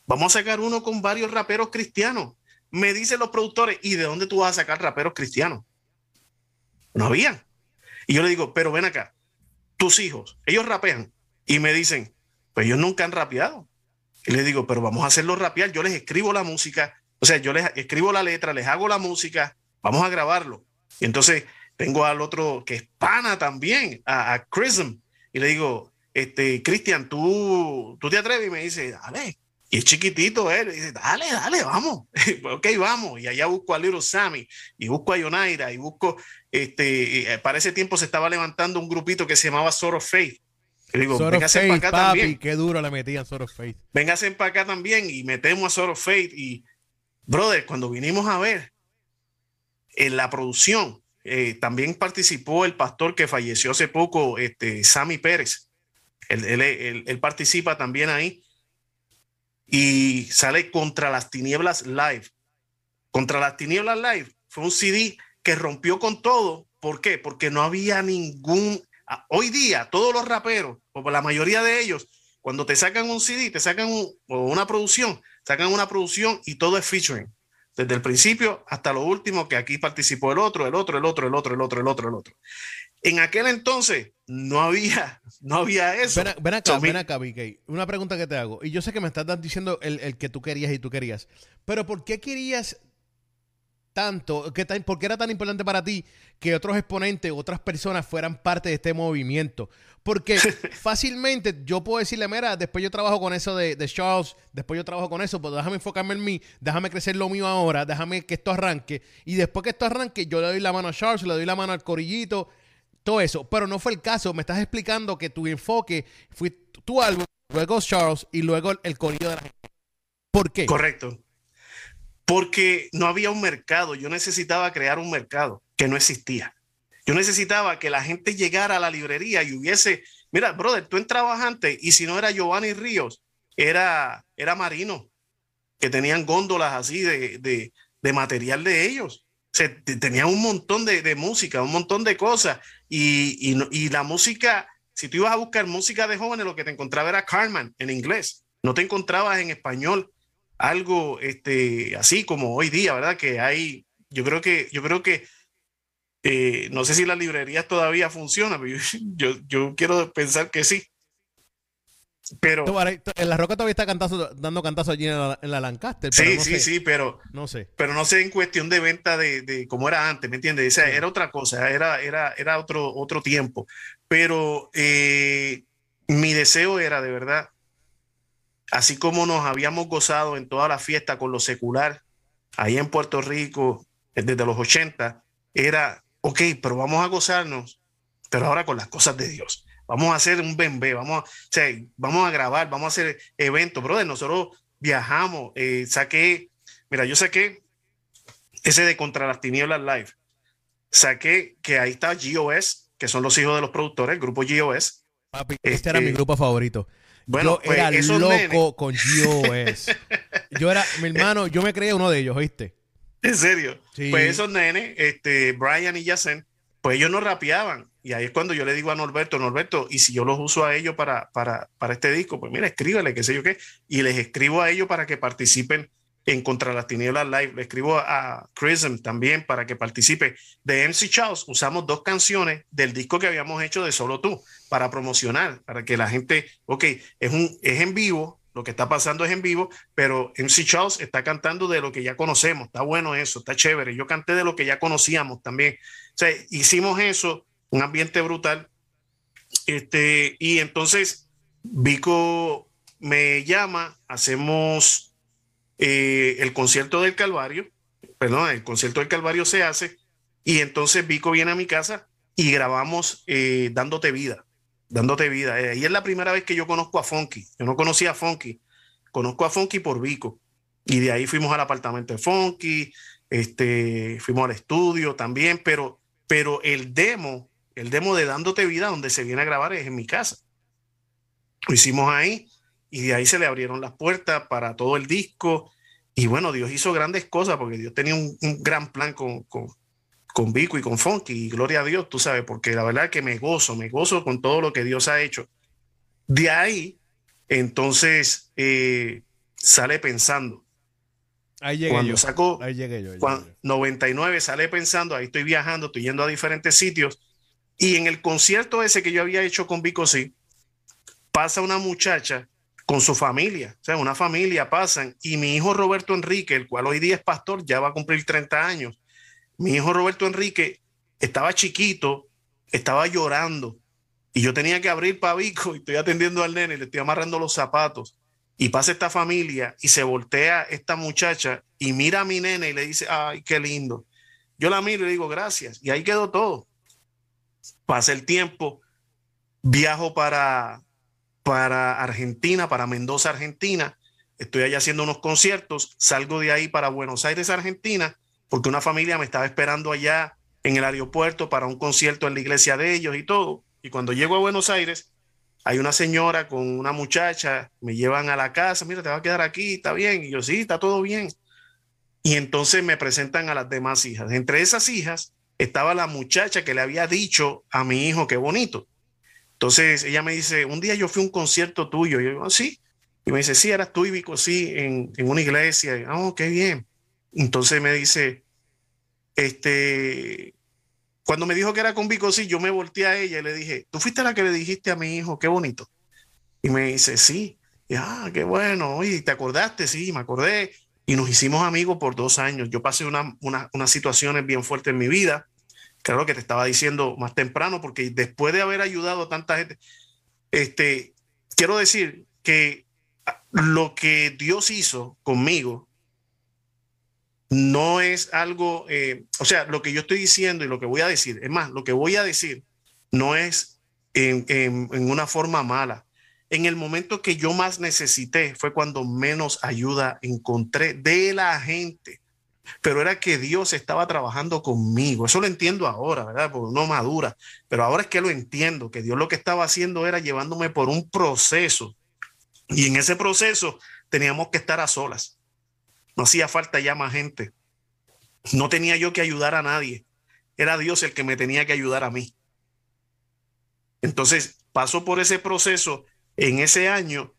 B: Vamos a sacar uno con varios raperos cristianos. Me dicen los productores, ¿y de dónde tú vas a sacar raperos cristianos? No había. Y yo le digo, pero ven acá, tus hijos, ellos rapean. Y me dicen, pues ellos nunca han rapeado. Y le digo, pero vamos a hacerlo rapear. Yo les escribo la música, o sea, yo les escribo la letra, les hago la música, vamos a grabarlo. Y entonces tengo al otro que es pana también, a, a Chrism, y le digo, este, Cristian, tú, tú te atreves y me dice, dale. Y es chiquitito él, y dice, dale, dale, vamos. ok, vamos. Y allá busco a Little Sammy, y busco a Yonaira, y busco, este, eh, para ese tiempo se estaba levantando un grupito que se llamaba Sort of Faith.
A: Digo, véngase para acá también. Qué duro le metían Sort of Faith.
B: Véngase para acá también, y metemos a Sort of Faith. Y, brother, cuando vinimos a ver en la producción, eh, también participó el pastor que falleció hace poco, este, Sammy Pérez él, participa también ahí y sale contra las tinieblas live. Contra las tinieblas live fue un CD que rompió con todo. ¿Por qué? Porque no había ningún... Hoy día todos los raperos, o la mayoría de ellos, cuando te sacan un CD, te sacan una producción, sacan una producción y todo es featuring. Desde el principio hasta lo último, que aquí participó el otro, el otro, el otro, el otro, el otro, el otro, el otro. En aquel entonces no había, no había eso.
A: Ven, acá, ven acá, BK. Una pregunta que te hago. Y yo sé que me estás diciendo el, que tú querías y tú querías. Pero ¿por qué querías tanto? Que, ¿Por qué era tan importante para ti que otros exponentes, otras personas fueran parte de este movimiento? Porque fácilmente yo puedo decirle, mira, después yo trabajo con eso de, de, Charles, después yo trabajo con eso, pues déjame enfocarme en mí, déjame crecer lo mío ahora, déjame que esto arranque. Y después que esto arranque, yo le doy la mano a Charles, le doy la mano al corillito todo eso. Pero no fue el caso. Me estás explicando que tu enfoque fue tu álbum, luego Charles y luego el corrido de la gente. ¿Por qué?
B: Correcto. Porque no había un mercado. Yo necesitaba crear un mercado que no existía. Yo necesitaba que la gente llegara a la librería y hubiese, mira, brother, tú entrabas antes y si no era Giovanni Ríos, era, era Marino, que tenían góndolas así de, de, de material de ellos. Se, tenía un montón de, música, un montón de cosas. Y, y, la música, si tú ibas a buscar música de jóvenes, lo que te encontraba era Carmen en inglés. No te encontrabas en español algo este, así como hoy día, ¿verdad? Que hay, yo creo que, yo creo que, eh, no sé si las librerías todavía funcionan, pero yo, yo quiero pensar que sí. Pero.
A: En la roca todavía está dando cantazo allí en la, Lancaster.
B: sí, sí, sí, pero. No sé. Pero no sé en cuestión de venta de, de cómo era antes, ¿me entiendes? O era otra cosa, era, era, era otro, otro tiempo. Pero eh, mi deseo era de verdad, así como nos habíamos gozado en toda la fiesta con lo secular, ahí en Puerto Rico, desde los 80, era, ok, pero vamos a gozarnos, pero ahora con las cosas de Dios. Vamos a hacer un bembé, vamos a, vamos a grabar, vamos a hacer eventos, brother. Nosotros viajamos, eh, saqué, mira, yo saqué ese de Contra las Tinieblas Live. Saqué que ahí está GOS, que son los hijos de los productores, el grupo GOS.
A: Papi, este, era mi este, grupo favorito. Bueno, yo pues, era loco con GOS. yo era, mi hermano, yo me creía uno de ellos, ¿oíste?
B: En serio. Pues esos nenes, este, Brian y Yacen, pues ellos no rapeaban. Y ahí es cuando yo le digo a Norberto, Norberto, y si yo los uso a ellos para, para, para este disco, pues mira, escríbele, qué sé yo qué, y les escribo a ellos para que participen en Contra las Tinieblas Live. Le escribo a Chrism también para que participe. De MC Charles usamos dos canciones del disco que habíamos hecho de Solo Tú para promocionar, para que la gente, ok, es, un, es en vivo, lo que está pasando es en vivo, pero MC Charles está cantando de lo que ya conocemos. Está bueno eso, está chévere. Yo canté de lo que ya conocíamos también. O sea, hicimos eso, un ambiente brutal. Este, y entonces Vico me llama, hacemos eh, el concierto del Calvario, perdón, el concierto del Calvario se hace, y entonces Vico viene a mi casa y grabamos eh, Dándote Vida dándote vida. Eh, y es la primera vez que yo conozco a Funky. Yo no conocía a Funky. Conozco a Funky por Vico. Y de ahí fuimos al apartamento de Funky, este, fuimos al estudio también, pero, pero el demo, el demo de Dándote Vida, donde se viene a grabar, es en mi casa. Lo hicimos ahí y de ahí se le abrieron las puertas para todo el disco. Y bueno, Dios hizo grandes cosas porque Dios tenía un, gran plan con, con, con Vico y con Funky, y gloria a Dios, tú sabes, porque la verdad es que me gozo, me gozo con todo lo que Dios ha hecho. De ahí, entonces, eh, sale pensando.
A: Ahí llegué
B: cuando
A: yo.
B: Sacó,
A: ahí llegué yo.
B: 99 sale pensando, ahí estoy viajando, estoy yendo a diferentes sitios. Y en el concierto ese que yo había hecho con Vico, sí, pasa una muchacha con su familia, o sea, una familia pasan, y mi hijo Roberto Enrique, el cual hoy día es pastor, ya va a cumplir 30 años, mi hijo Roberto Enrique estaba chiquito, estaba llorando y yo tenía que abrir pavico y estoy atendiendo al nene, le estoy amarrando los zapatos y pasa esta familia y se voltea esta muchacha y mira a mi nene y le dice, ay, qué lindo. Yo la miro y le digo, gracias. Y ahí quedó todo. Pasa el tiempo, viajo para, para Argentina, para Mendoza, Argentina. Estoy allá haciendo unos conciertos, salgo de ahí para Buenos Aires, Argentina, porque una familia me estaba esperando allá en el aeropuerto para un concierto en la iglesia de ellos y todo. Y cuando llego a Buenos Aires, hay una señora con una muchacha, me llevan a la casa, mira, te va a quedar aquí, está bien. Y yo, sí, está todo bien. Y entonces me presentan a las demás hijas. Entre esas hijas estaba la muchacha que le había dicho a mi hijo, qué bonito. Entonces ella me dice, un día yo fui a un concierto tuyo. Y yo digo, ah, sí. Y me dice, sí, eras tú y Vico, sí, en, en una iglesia. Y, oh, qué bien. Entonces me dice, este, cuando me dijo que era con Vico, sí, yo me volteé a ella y le dije, tú fuiste la que le dijiste a mi hijo, qué bonito. Y me dice, sí, y, ah, qué bueno, oye, ¿te acordaste? Sí, me acordé. Y nos hicimos amigos por dos años. Yo pasé una, unas situaciones bien fuertes en mi vida, claro que te estaba diciendo más temprano, porque después de haber ayudado a tanta gente, este, quiero decir que lo que Dios hizo conmigo no es algo, eh, o sea, lo que yo estoy diciendo y lo que voy a decir, es más, lo que voy a decir no es en, en, una forma mala. En el momento que yo más necesité fue cuando menos ayuda encontré de la gente, pero era que Dios estaba trabajando conmigo. Eso lo entiendo ahora, ¿verdad? Porque no madura, pero ahora es que lo entiendo, que Dios lo que estaba haciendo era llevándome por un proceso y en ese proceso teníamos que estar a solas no hacía falta ya más gente. No tenía yo que ayudar a nadie. Era Dios el que me tenía que ayudar a mí. Entonces paso por ese proceso en ese año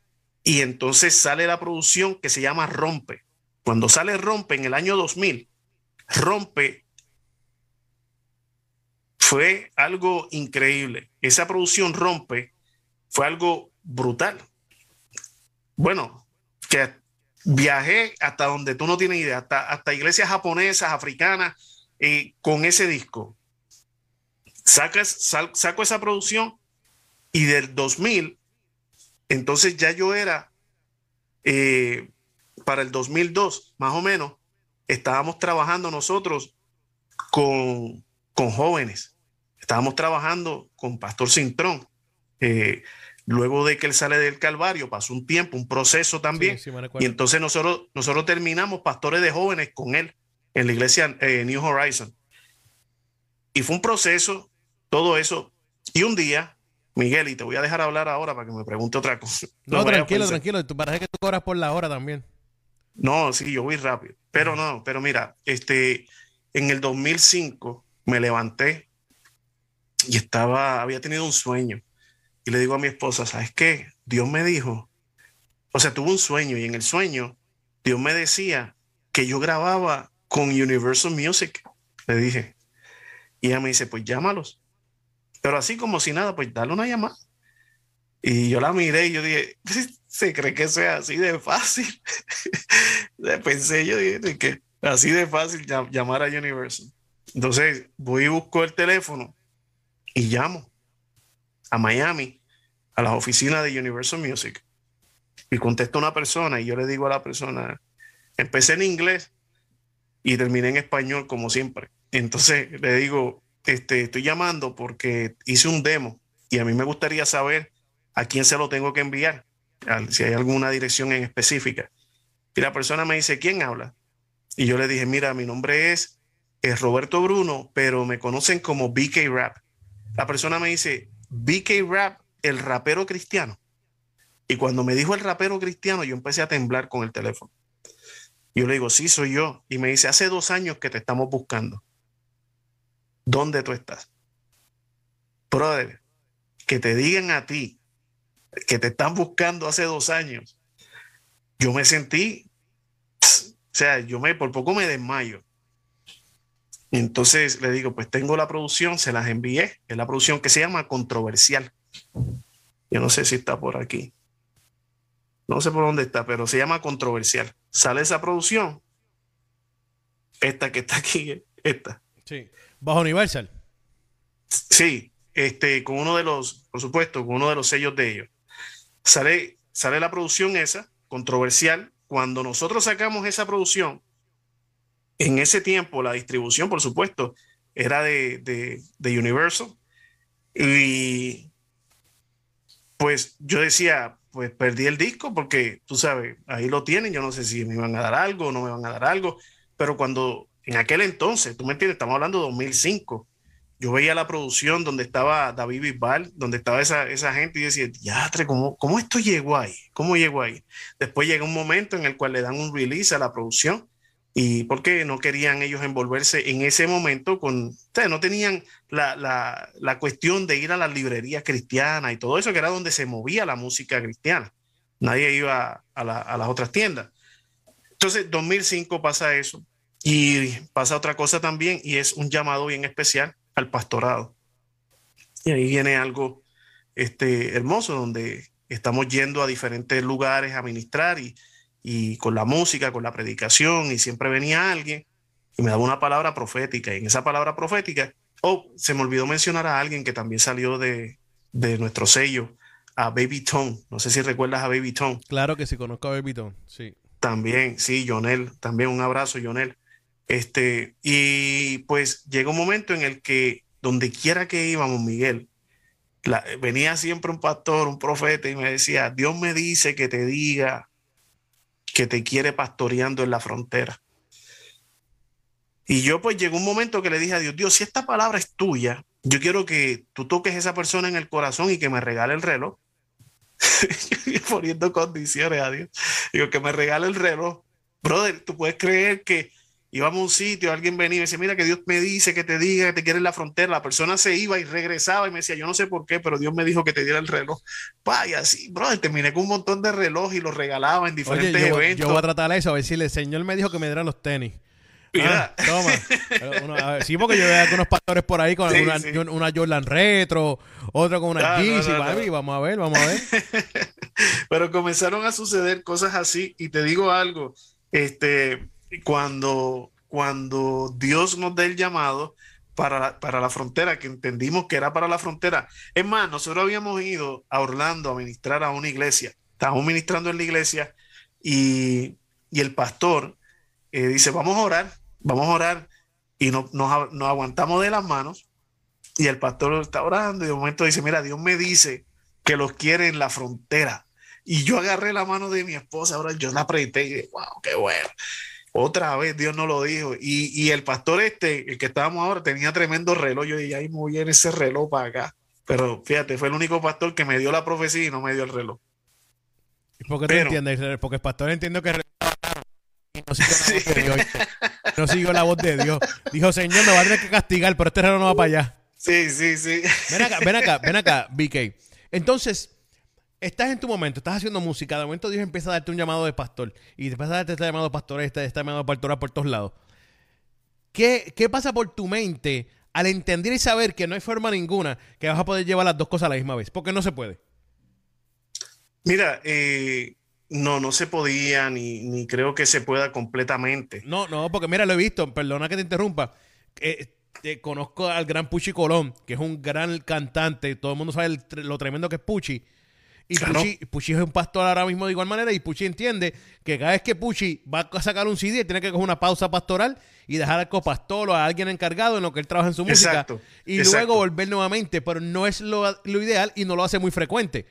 B: y entonces sale la producción que se llama Rompe. Cuando sale Rompe en el año 2000, Rompe fue algo increíble. Esa producción Rompe fue algo brutal. Bueno, que viajé hasta donde tú no tienes idea, hasta, iglesias japonesas, africanas, eh, con ese disco. Sacas, saco esa producción y del 2000, entonces ya yo era, eh, para el 2002, más o menos, estábamos trabajando nosotros con, con jóvenes. Estábamos trabajando con Pastor Cintrón. Eh, luego de que él sale del Calvario, pasó un tiempo, un proceso también. y entonces nosotros, nosotros terminamos pastores de jóvenes con él en la iglesia eh, New Horizon. Y fue un proceso, todo eso. Y un día, Miguel, y te voy a dejar hablar ahora para que me pregunte otra cosa.
A: No, tranquilo, tranquilo. Tú parece que tú cobras por la hora también.
B: No, sí, yo voy rápido. Pero no, pero mira, este, en el 2005 me levanté y estaba, había tenido un sueño. Y le digo a mi esposa, ¿sabes qué? Dios me dijo, o sea, tuve un sueño y en el sueño Dios me decía que yo grababa con Universal Music. Le dije. Y ella me dice, pues llámalos. Pero así como si nada, pues dale una llamada. Y yo la miré y yo dije, ¿se cree que sea así de fácil? Pensé yo que así de fácil llamar a Universal. Entonces voy y busco el teléfono y llamo a Miami, a las oficinas de Universal Music. Y contesto a una persona y yo le digo a la persona, empecé en inglés y terminé en español como siempre. Entonces le digo, este, estoy llamando porque hice un demo y a mí me gustaría saber a quién se lo tengo que enviar, si hay alguna dirección en específica. Y la persona me dice, ¿quién habla? Y yo le dije, mira, mi nombre es, es Roberto Bruno, pero me conocen como BK Rap. La persona me dice, BK Rap, el rapero cristiano. Y cuando me dijo el rapero cristiano, yo empecé a temblar con el teléfono. Yo le digo, sí, soy yo. Y me dice, hace dos años que te estamos buscando. ¿Dónde tú estás? Brother, que te digan a ti que te están buscando hace dos años. Yo me sentí, o sea, yo me por poco me desmayo. Entonces le digo, pues tengo la producción, se las envié. Es la producción que se llama Controversial. Yo no sé si está por aquí. No sé por dónde está, pero se llama Controversial. Sale esa producción. Esta que está aquí, esta.
A: Sí. Bajo Universal.
B: Sí, este, con uno de los, por supuesto, con uno de los sellos de ellos. Sale, sale la producción esa, controversial. Cuando nosotros sacamos esa producción, en ese tiempo la distribución, por supuesto, era de, de, Universal. Y pues yo decía, pues perdí el disco porque tú sabes, ahí lo tienen, yo no sé si me van a dar algo o no me van a dar algo, pero cuando en aquel entonces, tú me entiendes, estamos hablando de 2005, yo veía la producción donde estaba David Bisbal, donde estaba esa, esa gente y decía, ya, ¿cómo, ¿cómo esto llegó ahí? ¿Cómo llegó ahí? Después llega un momento en el cual le dan un release a la producción y porque no querían ellos envolverse en ese momento con, o no tenían la, la, la, cuestión de ir a las librerías cristianas y todo eso, que era donde se movía la música cristiana. Nadie iba a, la, a las otras tiendas. Entonces, 2005 pasa eso y pasa otra cosa también y es un llamado bien especial al pastorado. Y ahí viene algo este, hermoso, donde estamos yendo a diferentes lugares a ministrar y, y con la música, con la predicación, y siempre venía alguien y me daba una palabra profética. Y en esa palabra profética, oh, se me olvidó mencionar a alguien que también salió de, de nuestro sello, a Baby Tone. No sé si recuerdas a Baby Tone.
A: Claro que sí, conozco a Baby Tone, sí.
B: También, sí, Jonel, también un abrazo, Jonel. Este, y pues llegó un momento en el que donde quiera que íbamos, Miguel, venía siempre un pastor, un profeta y me decía, Dios me dice que te diga que te quiere pastoreando en la frontera. Y yo pues llegó un momento que le dije a Dios, Dios, si esta palabra es tuya, yo quiero que tú toques a esa persona en el corazón y que me regale el reloj. poniendo condiciones a Dios. Digo, que me regale el reloj. Brother, tú puedes creer que íbamos a un sitio, alguien venía y me decía, mira que Dios me dice que te diga que te quiere en la frontera, la persona se iba y regresaba y me decía, yo no sé por qué, pero Dios me dijo que te diera el reloj. Vaya, así, bro, terminé con un montón de reloj y los regalaba en diferentes eventos.
A: Yo voy a tratar eso, a ver si el Señor me dijo que me diera los tenis. Mira. Ah, toma. sí, porque yo veo algunos pastores por ahí con una, Jordan Retro, otro con una Yeezy, vamos a ver, vamos a ver.
B: Pero comenzaron a suceder cosas así y te digo algo, este, cuando, cuando Dios nos dé el llamado para para la frontera, que entendimos que era para la frontera. Es más, nosotros habíamos ido a Orlando a ministrar a una iglesia. Estábamos ministrando en la iglesia y, y el pastor eh, dice, vamos a orar, vamos a orar, y nos, nos, aguantamos de las manos, y el pastor está orando, y de momento dice, mira, Dios me dice que los quiere en la frontera. Y yo agarré la mano de mi esposa, ahora yo la apreté y dije, wow, qué bueno. Otra vez Dios no lo dijo. Y, y, el pastor este, el que estábamos ahora, tenía tremendo reloj. Yo dije, ahí muy bien ese reloj para acá. Pero fíjate, fue el único pastor que me dio la profecía y no me dio el reloj.
A: ¿Por qué te entiendes? Porque el pastor entiendo que y no siguió la voz de Dios. No siguió la voz de Dios. Dijo, Señor, me va a tener que castigar, pero este reloj no va para allá.
B: Sí, sí, sí.
A: Ven acá, ven acá, ven acá, BK. Entonces, estás en tu momento, estás haciendo música, de momento Dios empieza a darte un llamado de pastor y después a darte este llamado pastor, este, este llamado pastoral por todos lados. ¿Qué, ¿Qué pasa por tu mente al entender y saber que no hay forma ninguna que vas a poder llevar las dos cosas a la misma vez? Porque no se puede.
B: Mira, eh, no, no se podía, ni, ni, creo que se pueda completamente.
A: No, no, porque mira, lo he visto, perdona que te interrumpa. Eh, conozco al gran Puchi Colón, que es un gran cantante, todo el mundo sabe lo tremendo que es Puchi. Y Puchi, es un pastor ahora mismo de igual manera y Puchi entiende que cada vez que Puchi va a sacar un CD tiene que coger una pausa pastoral y dejar al copastor o a alguien encargado en lo que él trabaja en su música y luego volver nuevamente, pero no es lo, lo, ideal y no lo hace muy frecuente.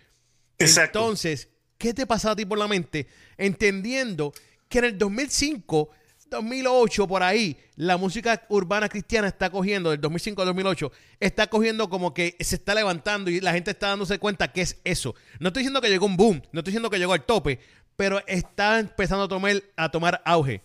A: Exacto. Entonces, ¿qué te pasa a ti por la mente entendiendo que en el 2005 2008 por ahí, la música urbana cristiana está cogiendo, del 2005 al 2008, está cogiendo como que se está levantando y la gente está dándose cuenta que es eso. No estoy diciendo que llegó un boom, no estoy diciendo que llegó al tope, pero está empezando a tomar, a tomar auge.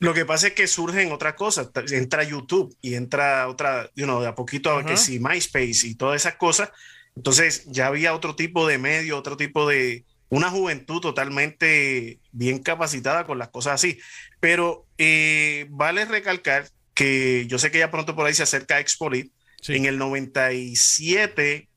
B: Lo que pasa es que surgen otras cosas. Entra YouTube y entra otra, you know, de a poquito, que sí, MySpace y todas esas cosas. Entonces ya había otro tipo de medio, otro tipo de, una juventud totalmente bien capacitada con las cosas así. Pero eh, vale recalcar que yo sé que ya pronto por ahí se acerca Expolit. En el 97,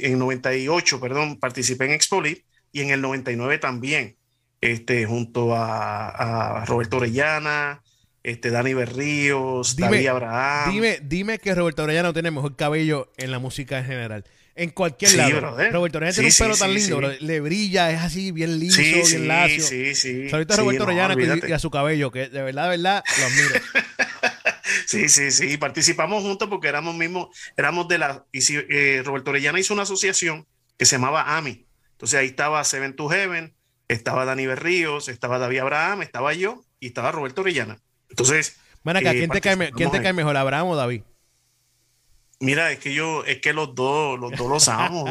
B: en 98, perdón, participé en Expolit y en el 99 también, este, junto a, Roberto Orellana, este, Dani Berríos, David Abraham.
A: Dime, dime que Roberto Orellana tiene mejor cabello en la música en general. En cualquier lado. Roberto Orellana tiene un pelo tan lindo, le brilla, es así bien liso, bien lacio. Sí, sí, Saludito a Roberto Orellana y a su cabello, que de verdad, de verdad, lo admiro.
B: sí, sí, sí. Participamos juntos porque éramos mismos, éramos de la. Y si, eh, Roberto Orellana hizo una asociación que se llamaba AMI. Entonces ahí estaba Seven to Heaven, estaba Dani Berríos, estaba David Abraham, estaba yo y estaba Roberto Orellana. Entonces.
A: Bueno, acá, ¿quién, te cae, ¿quién te cae mejor, Abraham o David?
B: Mira, es que yo, es que los dos, los dos los amo,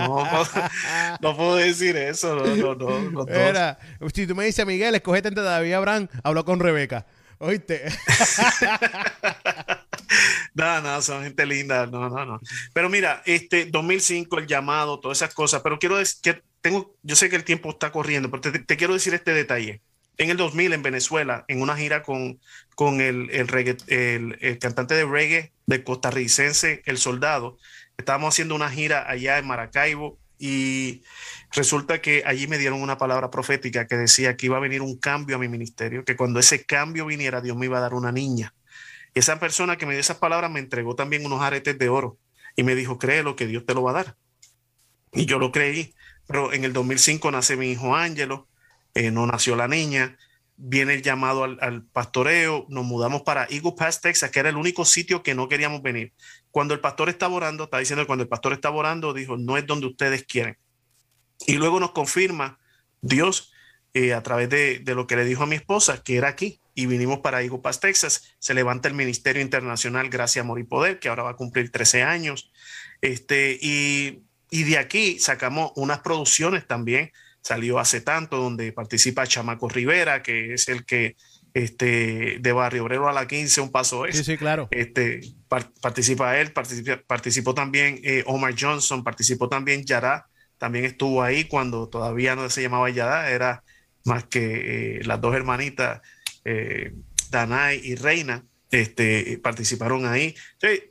B: no, puedo decir eso, no, no, no,
A: Mira, si tú me dices, Miguel, escogete entre David Abraham, habló con Rebeca, ¿oíste?
B: no, no, son gente linda, no, no, no. Pero mira, este 2005, el llamado, todas esas cosas, pero quiero decir que tengo, yo sé que el tiempo está corriendo, pero te quiero decir este detalle en el 2000 en Venezuela, en una gira con, con el, el, cantante de reggae de costarricense, El Soldado. Estábamos haciendo una gira allá en Maracaibo y resulta que allí me dieron una palabra profética que decía que iba a venir un cambio a mi ministerio, que cuando ese cambio viniera Dios me iba a dar una niña. Y esa persona que me dio esas palabras me entregó también unos aretes de oro y me dijo, créelo que Dios te lo va a dar. Y yo lo creí, pero en el 2005 nace mi hijo Ángelo eh, no nació la niña, viene el llamado al, pastoreo, nos mudamos para Eagle Pass, Texas, que era el único sitio que no queríamos venir. Cuando el pastor estaba orando, está diciendo cuando el pastor estaba orando, dijo, no es donde ustedes quieren. Y luego nos confirma Dios eh, a través de, lo que le dijo a mi esposa, que era aquí, y vinimos para Eagle Pass, Texas. Se levanta el Ministerio Internacional Gracia, Amor y Poder, que ahora va a cumplir 13 años. Este, y, y de aquí sacamos unas producciones también salió hace tanto, donde participa Chamaco Rivera, que es el que este, de Barrio Obrero a la 15, un paso es.
A: Sí, sí, claro.
B: Este, participa él, participó también eh, Omar Johnson, participó también Yara, también estuvo ahí cuando todavía no se llamaba Yara, era más que eh, las dos hermanitas, eh, Danay y Reina, este, participaron ahí.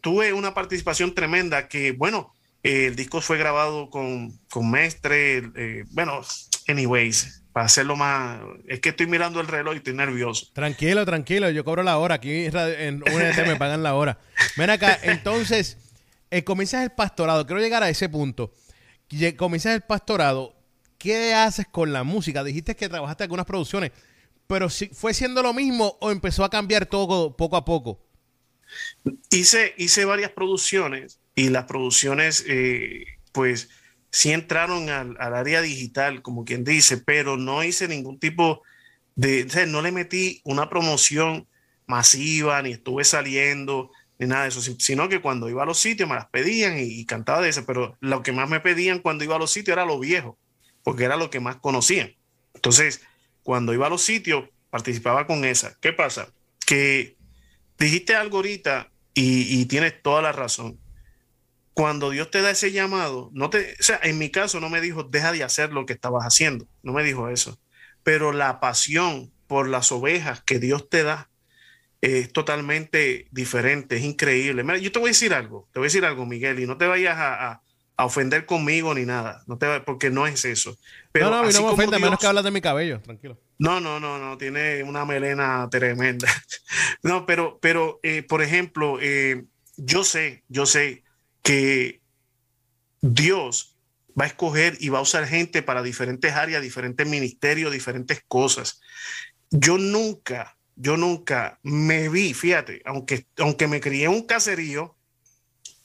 B: tuve una participación tremenda que, bueno, el disco fue grabado con, con Mestre. Eh, bueno, anyways, para hacerlo más. Es que estoy mirando el reloj y estoy nervioso.
A: Tranquilo, tranquilo. Yo cobro la hora. Aquí en UNT me pagan la hora. Ven acá, entonces, eh, comienzas el pastorado. Quiero llegar a ese punto. Comienzas el pastorado. ¿Qué haces con la música? Dijiste que trabajaste algunas producciones. pero si, ¿fue siendo lo mismo o empezó a cambiar todo poco a poco?
B: Hice, hice varias producciones y las producciones, eh, pues, sí entraron al, área digital, como quien dice, pero no hice ningún tipo de, no le metí una promoción masiva, ni estuve saliendo, ni nada de eso, sino que cuando iba a los sitios me las pedían y, cantaba de eso, pero lo que más me pedían cuando iba a los sitios era lo viejo, porque era lo que más conocían. Entonces, cuando iba a los sitios, participaba con esa. ¿Qué pasa? Que dijiste algo ahorita y, y tienes toda la razón cuando Dios te da ese llamado, no te, o sea, en mi caso no me dijo, deja de hacer lo que estabas haciendo, no me dijo eso, pero la pasión por las ovejas que Dios te da es totalmente diferente, es increíble. Mira, yo te voy a decir algo, te voy a decir algo, Miguel, y no te vayas a, ofender conmigo ni nada, no te, porque no es eso.
A: Pero no, no, no me ofende, menos que hablas de mi cabello, tranquilo.
B: No, no, no, no, tiene una melena tremenda. no, pero, pero, eh, por ejemplo, eh, yo sé, yo sé, que Dios va a escoger y va a usar gente para diferentes áreas, diferentes ministerios, diferentes cosas. Yo nunca, yo nunca me vi, fíjate, aunque, aunque me crié en un caserío,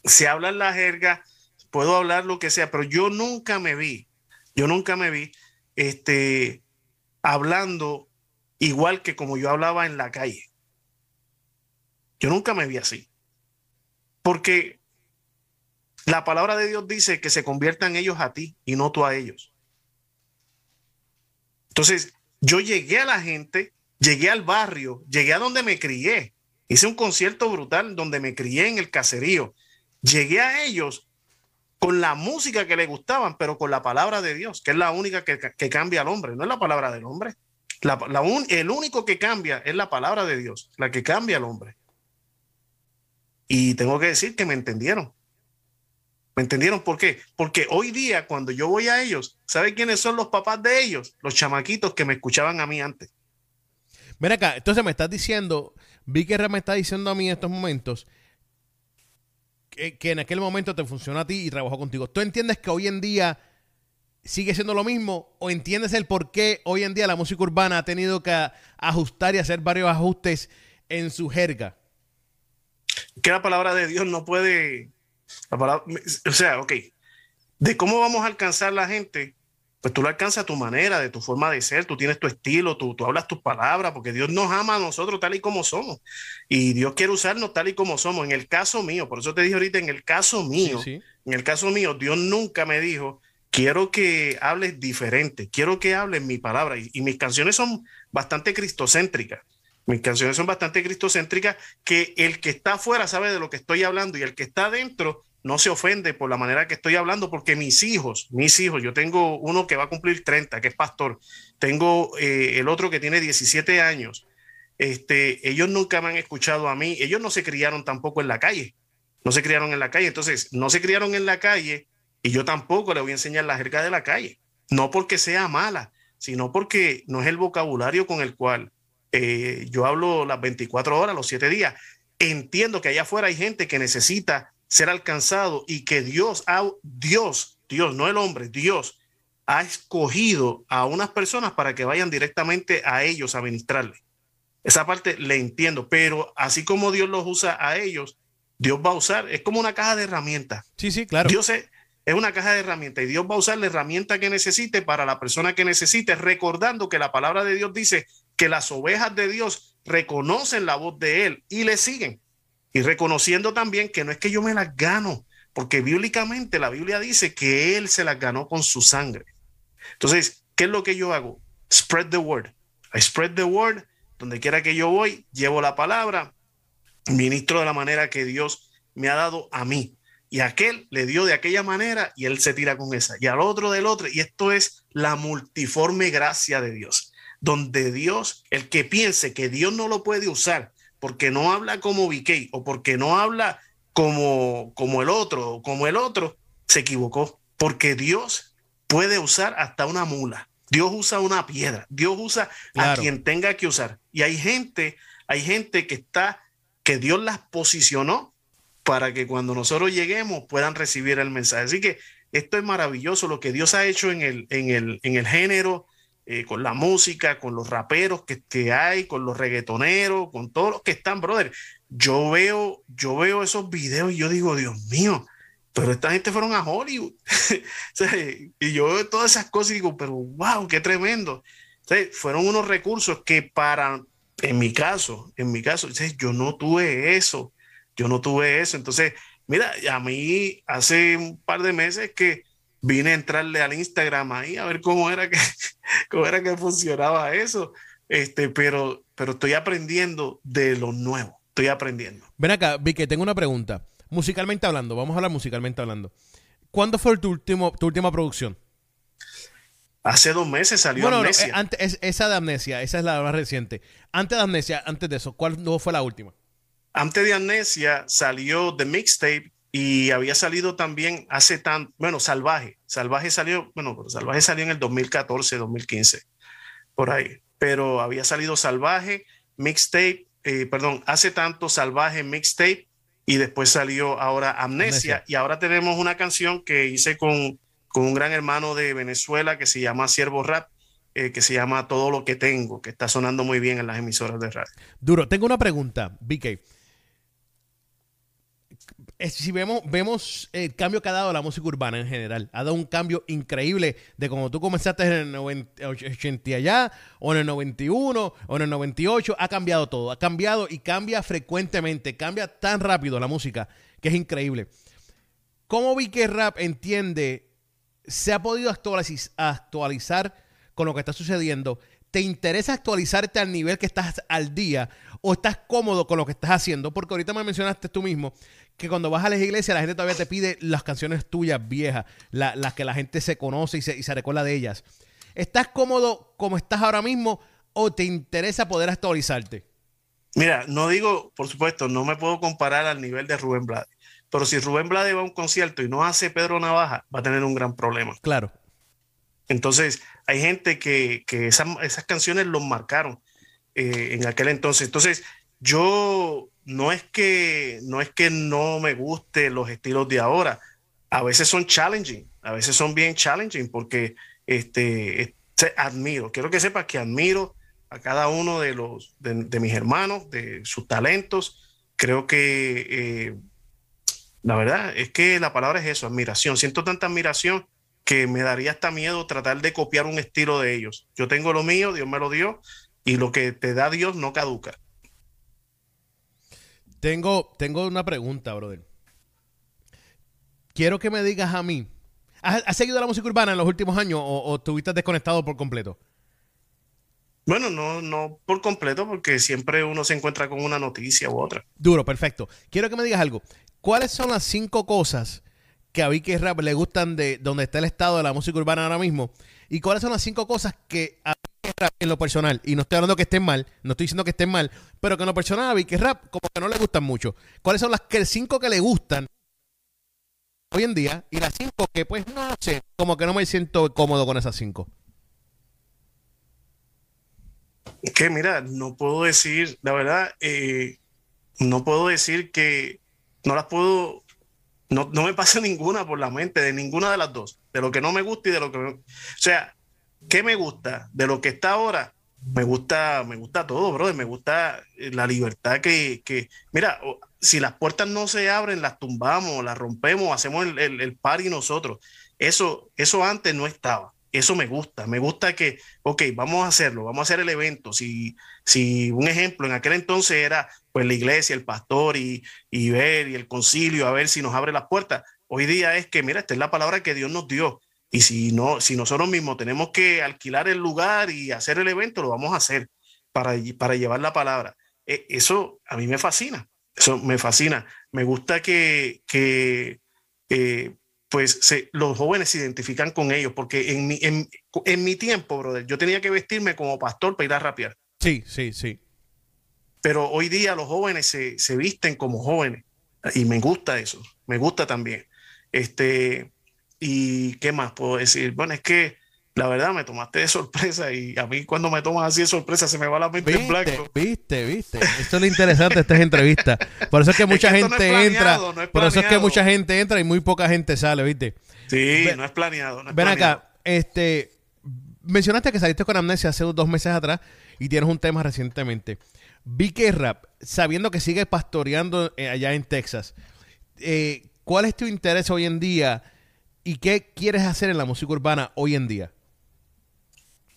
B: se habla en la jerga, puedo hablar lo que sea, pero yo nunca me vi, yo nunca me vi este, hablando igual que como yo hablaba en la calle. Yo nunca me vi así. Porque la palabra de Dios dice que se conviertan ellos a ti y no tú a ellos. Entonces, yo llegué a la gente, llegué al barrio, llegué a donde me crié. Hice un concierto brutal donde me crié en el caserío. Llegué a ellos con la música que les gustaban, pero con la palabra de Dios, que es la única que, cambia al hombre, no es la palabra del hombre. el único que cambia es la palabra de Dios, la que cambia al hombre. Y tengo que decir que me entendieron. ¿Me entendieron por qué? Porque hoy día, cuando yo voy a ellos, ¿sabe quiénes son los papás de ellos? Los chamaquitos que me escuchaban a mí antes.
A: Ven acá, entonces me estás diciendo, vi que me está diciendo a mí en estos momentos que, en aquel momento te funcionó a ti y trabajó contigo. ¿Tú entiendes que hoy en día sigue siendo lo mismo o entiendes el por qué hoy en día la música urbana ha tenido que ajustar y hacer varios ajustes en su jerga?
B: Que la palabra de Dios no puede o sea, ok, de cómo vamos a alcanzar la gente, pues tú lo alcanzas a tu manera, de tu forma de ser, tú tienes tu estilo, tú, tú hablas tus palabras, porque Dios nos ama a nosotros tal y como somos. Y Dios quiere usarnos tal y como somos. En el caso mío, por eso te dije ahorita, en el caso mío, en el caso mío, Dios nunca me dijo, quiero que hables diferente, quiero que hables mi palabra. Y, y mis canciones son bastante cristocéntricas. Mis canciones son bastante cristocéntricas, que el que está afuera sabe de lo que estoy hablando y el que está adentro no se ofende por la manera que estoy hablando, porque mis hijos, mis hijos, yo tengo uno que va a cumplir 30, que es pastor, tengo eh, el otro que tiene 17 años, este, ellos nunca me han escuchado a mí, ellos no se criaron tampoco en la calle, no se criaron en la calle, entonces no se criaron en la calle y yo tampoco le voy a enseñar la jerga de la calle, no porque sea mala, sino porque no es el vocabulario con el cual eh, yo hablo las 24 horas, los 7 días. Entiendo que allá afuera hay gente que necesita ser alcanzado y que Dios, ha, Dios, Dios, no el hombre, Dios ha escogido a unas personas para que vayan directamente a ellos a ministrarle. Esa parte le entiendo, pero así como Dios los usa a ellos, Dios va a usar, es como una caja de herramientas.
A: Sí, sí, claro.
B: Dios es, es una caja de herramientas y Dios va a usar la herramienta que necesite para la persona que necesite, recordando que la palabra de Dios dice que las ovejas de Dios reconocen la voz de Él y le siguen. Y reconociendo también que no es que yo me las gano, porque bíblicamente la Biblia dice que Él se las ganó con su sangre. Entonces, ¿qué es lo que yo hago? Spread the word. I spread the word. Donde quiera que yo voy, llevo la palabra, ministro de la manera que Dios me ha dado a mí. Y aquel le dio de aquella manera y él se tira con esa. Y al otro del otro. Y esto es la multiforme gracia de Dios donde Dios, el que piense que Dios no lo puede usar porque no habla como Vicky o porque no habla como, como el otro o como el otro, se equivocó. Porque Dios puede usar hasta una mula. Dios usa una piedra. Dios usa a quien tenga que usar. Y hay gente, hay gente que está, que Dios las posicionó para que cuando nosotros lleguemos puedan recibir el mensaje. Así que esto es maravilloso lo que Dios ha hecho en el, en el, en el género eh, con la música, con los raperos que, que, hay, con los reggaetoneros, con todos los que están, brother. Yo veo, yo veo esos videos y yo digo, Dios mío, pero esta gente fueron a Hollywood. y yo veo todas esas cosas y digo, pero wow, qué tremendo. fueron unos recursos que para, en mi caso, en mi caso, yo no tuve eso, yo no tuve eso. Entonces, mira, a mí hace un par de meses que vine a entrarle al Instagram ahí a ver cómo era que, cómo era que funcionaba eso. Este, pero, pero estoy aprendiendo de lo nuevo. Estoy aprendiendo.
A: Ven acá, Vicky, tengo una pregunta. Musicalmente hablando, vamos a hablar musicalmente hablando. ¿Cuándo fue tu, último, tu última producción?
B: Hace dos meses salió Amnesia.
A: Eh, antes, esa de Amnesia, esa es la más reciente. Antes de Amnesia, antes de eso, ¿cuál fue la última?
B: Antes de Amnesia salió The Mixtape y había salido también hace tan, bueno, Salvaje. Salvaje salió, bueno, Salvaje salió en el 2014, 2015, por ahí. Pero había salido Salvaje, Mixtape, eh, perdón, hace tanto Salvaje, Mixtape y después salió ahora Amnesia, y ahora tenemos una canción que hice con, con un gran hermano de Venezuela que se llama Siervo Rap. Eh, que se llama Todo lo que tengo, que está sonando muy bien en las emisoras de radio.
A: Duro, tengo una pregunta, BK si vemos, vemos el cambio que ha dado la música urbana en general, ha dado un cambio increíble de como tú comenzaste en el 90, 80 allá, o en el 91, o en el 98, ha cambiado todo, ha cambiado y cambia frecuentemente, cambia tan rápido la música que es increíble. ¿Cómo vi que Rap entiende, se ha podido actualizar con lo que está sucediendo? ¿Te interesa actualizarte al nivel que estás al día o estás cómodo con lo que estás haciendo? Porque ahorita me mencionaste tú mismo que cuando vas a las iglesias la gente todavía te pide las canciones tuyas viejas, las que la gente se conoce y se, y se recuerda de ellas. ¿Estás cómodo como estás ahora mismo o te interesa poder actualizarte?
B: Mira, no digo, por supuesto, no me puedo comparar al nivel de Rubén Blades, pero si Rubén Blades va a un concierto y no hace Pedro Navaja, va a tener un gran problema.
A: Claro.
B: Entonces, hay gente que, que esas, canciones los marcaron eh, en aquel entonces. Entonces, yo no es que no es que no me guste los estilos de ahora. A veces son challenging, a veces son bien challenging porque este, este admiro. Quiero que sepas que admiro a cada uno de los de, mis hermanos, de sus talentos. Creo que eh, la verdad es que la palabra es eso, admiración. Siento tanta admiración que me daría hasta miedo tratar de copiar un estilo de ellos. Yo tengo lo mío, Dios me lo dio, y lo que te da Dios no caduca.
A: Tengo, tengo una pregunta, brother. Quiero que me digas a mí. ¿Has, seguido la música urbana en los últimos años o, estuviste desconectado por completo?
B: Bueno, no, no por completo, porque siempre uno se encuentra con una noticia u otra.
A: Duro, perfecto. Quiero que me digas algo. ¿Cuáles son las cinco cosas que a Vicky Rap le gustan de donde está el estado de la música urbana ahora mismo? ¿Y cuáles son las cinco cosas que a En lo personal, y no estoy hablando que estén mal, no estoy diciendo que estén mal, pero que en lo personal a Vicky Rap como que no le gustan mucho. ¿Cuáles son las que, cinco que le gustan hoy en día y las cinco que pues no sé, como que no me siento cómodo con esas cinco?
B: Que mira, no puedo decir, la verdad, eh, no puedo decir que no las puedo, no, no me pasa ninguna por la mente, de ninguna de las dos, de lo que no me gusta y de lo que... o sea, ¿Qué me gusta de lo que está ahora? Me gusta, me gusta todo, brother. Me gusta eh, la libertad que, que, mira, si las puertas no se abren, las tumbamos, las rompemos, hacemos el, el, el party nosotros. Eso, eso antes no estaba. Eso me gusta. Me gusta que, ok, vamos a hacerlo, vamos a hacer el evento. Si, si un ejemplo, en aquel entonces era pues la iglesia, el pastor y, y ver y el concilio, a ver si nos abre las puertas. Hoy día es que, mira, esta es la palabra que Dios nos dio. Y si no, si nosotros mismos tenemos que alquilar el lugar y hacer el evento, lo vamos a hacer para, para llevar la palabra. E, eso a mí me fascina. Eso me fascina. Me gusta que, que pues los jóvenes se identifican con ellos, porque en mi, en, en mi tiempo, brother, yo tenía que vestirme como pastor para ir a rapear.
A: Sí, sí, sí.
B: Pero hoy día los jóvenes se, se visten como jóvenes y me gusta eso, me gusta también. Este, ¿Y qué más puedo decir? Bueno, es que la verdad me tomaste de sorpresa y a mí cuando me tomas así de sorpresa se me va la mente en blanco.
A: Viste, viste. Esto es lo interesante de estas entrevistas. Por eso es que mucha gente entra. por eso es que mucha gente entra y muy poca gente sale, ¿viste?
B: Sí, no es planeado.
A: ven acá, este, mencionaste que saliste con Amnesia hace dos meses atrás y tienes un tema recientemente. BK Rap, sabiendo que sigues pastoreando eh, allá en Texas, eh, ¿cuál es tu interés hoy en día y qué quieres hacer en la música urbana hoy en día?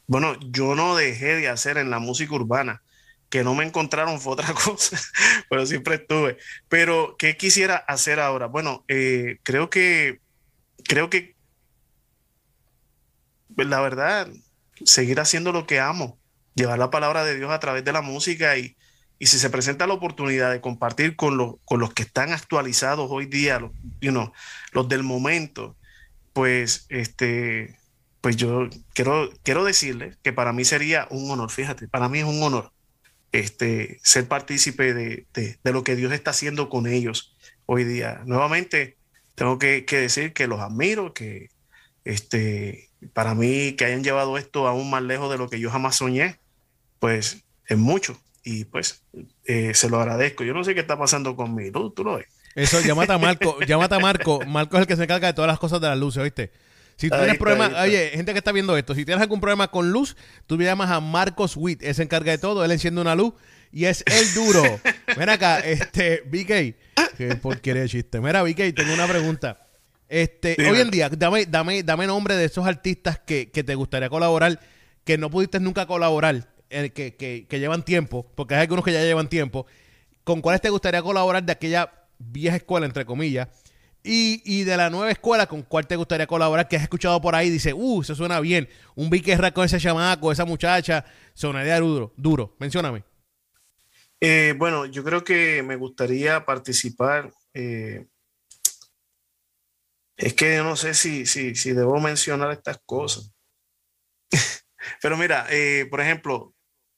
B: Bueno, yo no dejé de hacer en la música urbana. Que no me encontraron fue otra cosa, pero siempre estuve. Pero, ¿qué quisiera hacer ahora? Bueno, eh, creo que, creo que, pues, la verdad, seguir haciendo lo que amo, llevar la palabra de Dios a través de la música y, y si se presenta la oportunidad de compartir con, los, con los que están actualizados hoy día, los, los del momento, pues este, pues yo quiero, quiero decirle que para mí sería un honor, fíjate, para mí es un honor este, ser partícipe de, lo que Dios está haciendo con ellos hoy día. Nuevamente, tengo que, decir que los admiro, que este, para mí que hayan llevado esto aún más lejos de lo que yo jamás soñé, pues es mucho y pues eh, se lo agradezco. Yo no sé qué está pasando conmigo, tú, lo ves.
A: Eso, llámate a Marco, llámate a Marco. Marco es el que se encarga de todas las cosas de las luces, ¿oíste? Si tú tienes problemas, oye, gente que está viendo esto, si tienes algún problema con luz, tú me llamas a Marcos Witt, él se encarga de todo, él enciende una luz y es el duro. Ven acá, este, BK, qué porquería de chiste. Mira, BK, tengo una pregunta. Este, hoy en día, dame, dame, dame nombre de esos artistas que, te gustaría colaborar, que no pudiste nunca colaborar, eh, que, que, que llevan tiempo, porque hay algunos que ya llevan tiempo. ¿Con cuáles te gustaría colaborar de aquella vieja escuela, entre comillas? Y, de la nueva escuela, ¿con cuál te gustaría colaborar? Que has escuchado por ahí, dice, uh, se suena bien. Un Vicky con ese chamaco, esa muchacha, sonaría duro. Duro, mencióname.
B: Eh, bueno, yo creo que me gustaría participar. Eh, es que yo no sé si, si, si debo mencionar estas cosas. Pero mira, eh, por ejemplo,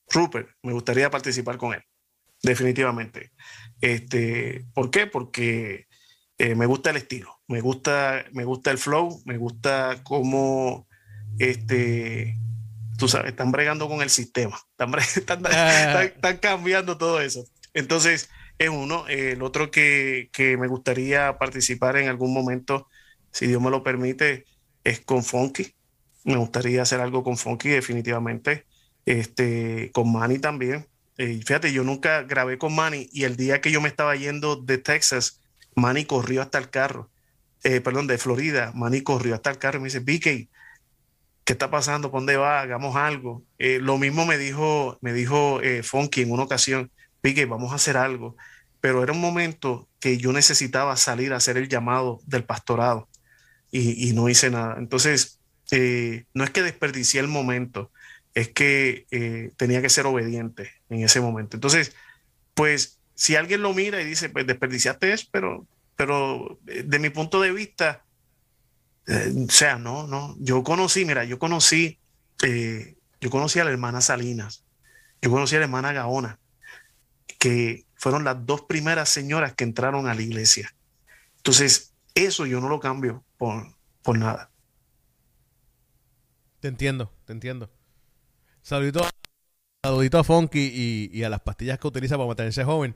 B: Rupert, me gustaría participar con él, definitivamente. Este, ¿Por qué? Porque eh, me gusta el estilo, me gusta, me gusta el flow, me gusta cómo, este, tú sabes, están bregando con el sistema, están, ah. están, cambiando todo eso. Entonces, es uno. el otro que, que, me gustaría participar en algún momento, si Dios me lo permite, es con Funky. Me gustaría hacer algo con Funky, definitivamente. Este, con Manny también. Eh, fíjate, yo nunca grabé con Manny y el día que yo me estaba yendo de Texas, Manny corrió hasta el carro, eh, perdón, de Florida, Manny corrió hasta el carro y me dice, Vicky, ¿qué está pasando? ¿Por dónde va? Hagamos algo. Eh, lo mismo me dijo, me dijo eh, Funky en una ocasión, Vicky, vamos a hacer algo. Pero era un momento que yo necesitaba salir a hacer el llamado del pastorado y, no hice nada. Entonces, no es que desperdicié el momento, es que tenía que ser obediente en ese momento. Entonces, pues si alguien lo mira y dice, pues desperdiciaste eso, pero, pero eh, de mi punto de vista, eh, o sea, no, no, yo conocí, mira, yo conocí, eh, yo conocí a la hermana Salinas, yo conocí a la hermana Gaona, que fueron las dos primeras señoras que entraron a la iglesia. Entonces, eso yo no lo cambio por, por nada.
A: Te entiendo, te entiendo. Saludos Saludito a Funky y, a las pastillas que utiliza para mantenerse joven.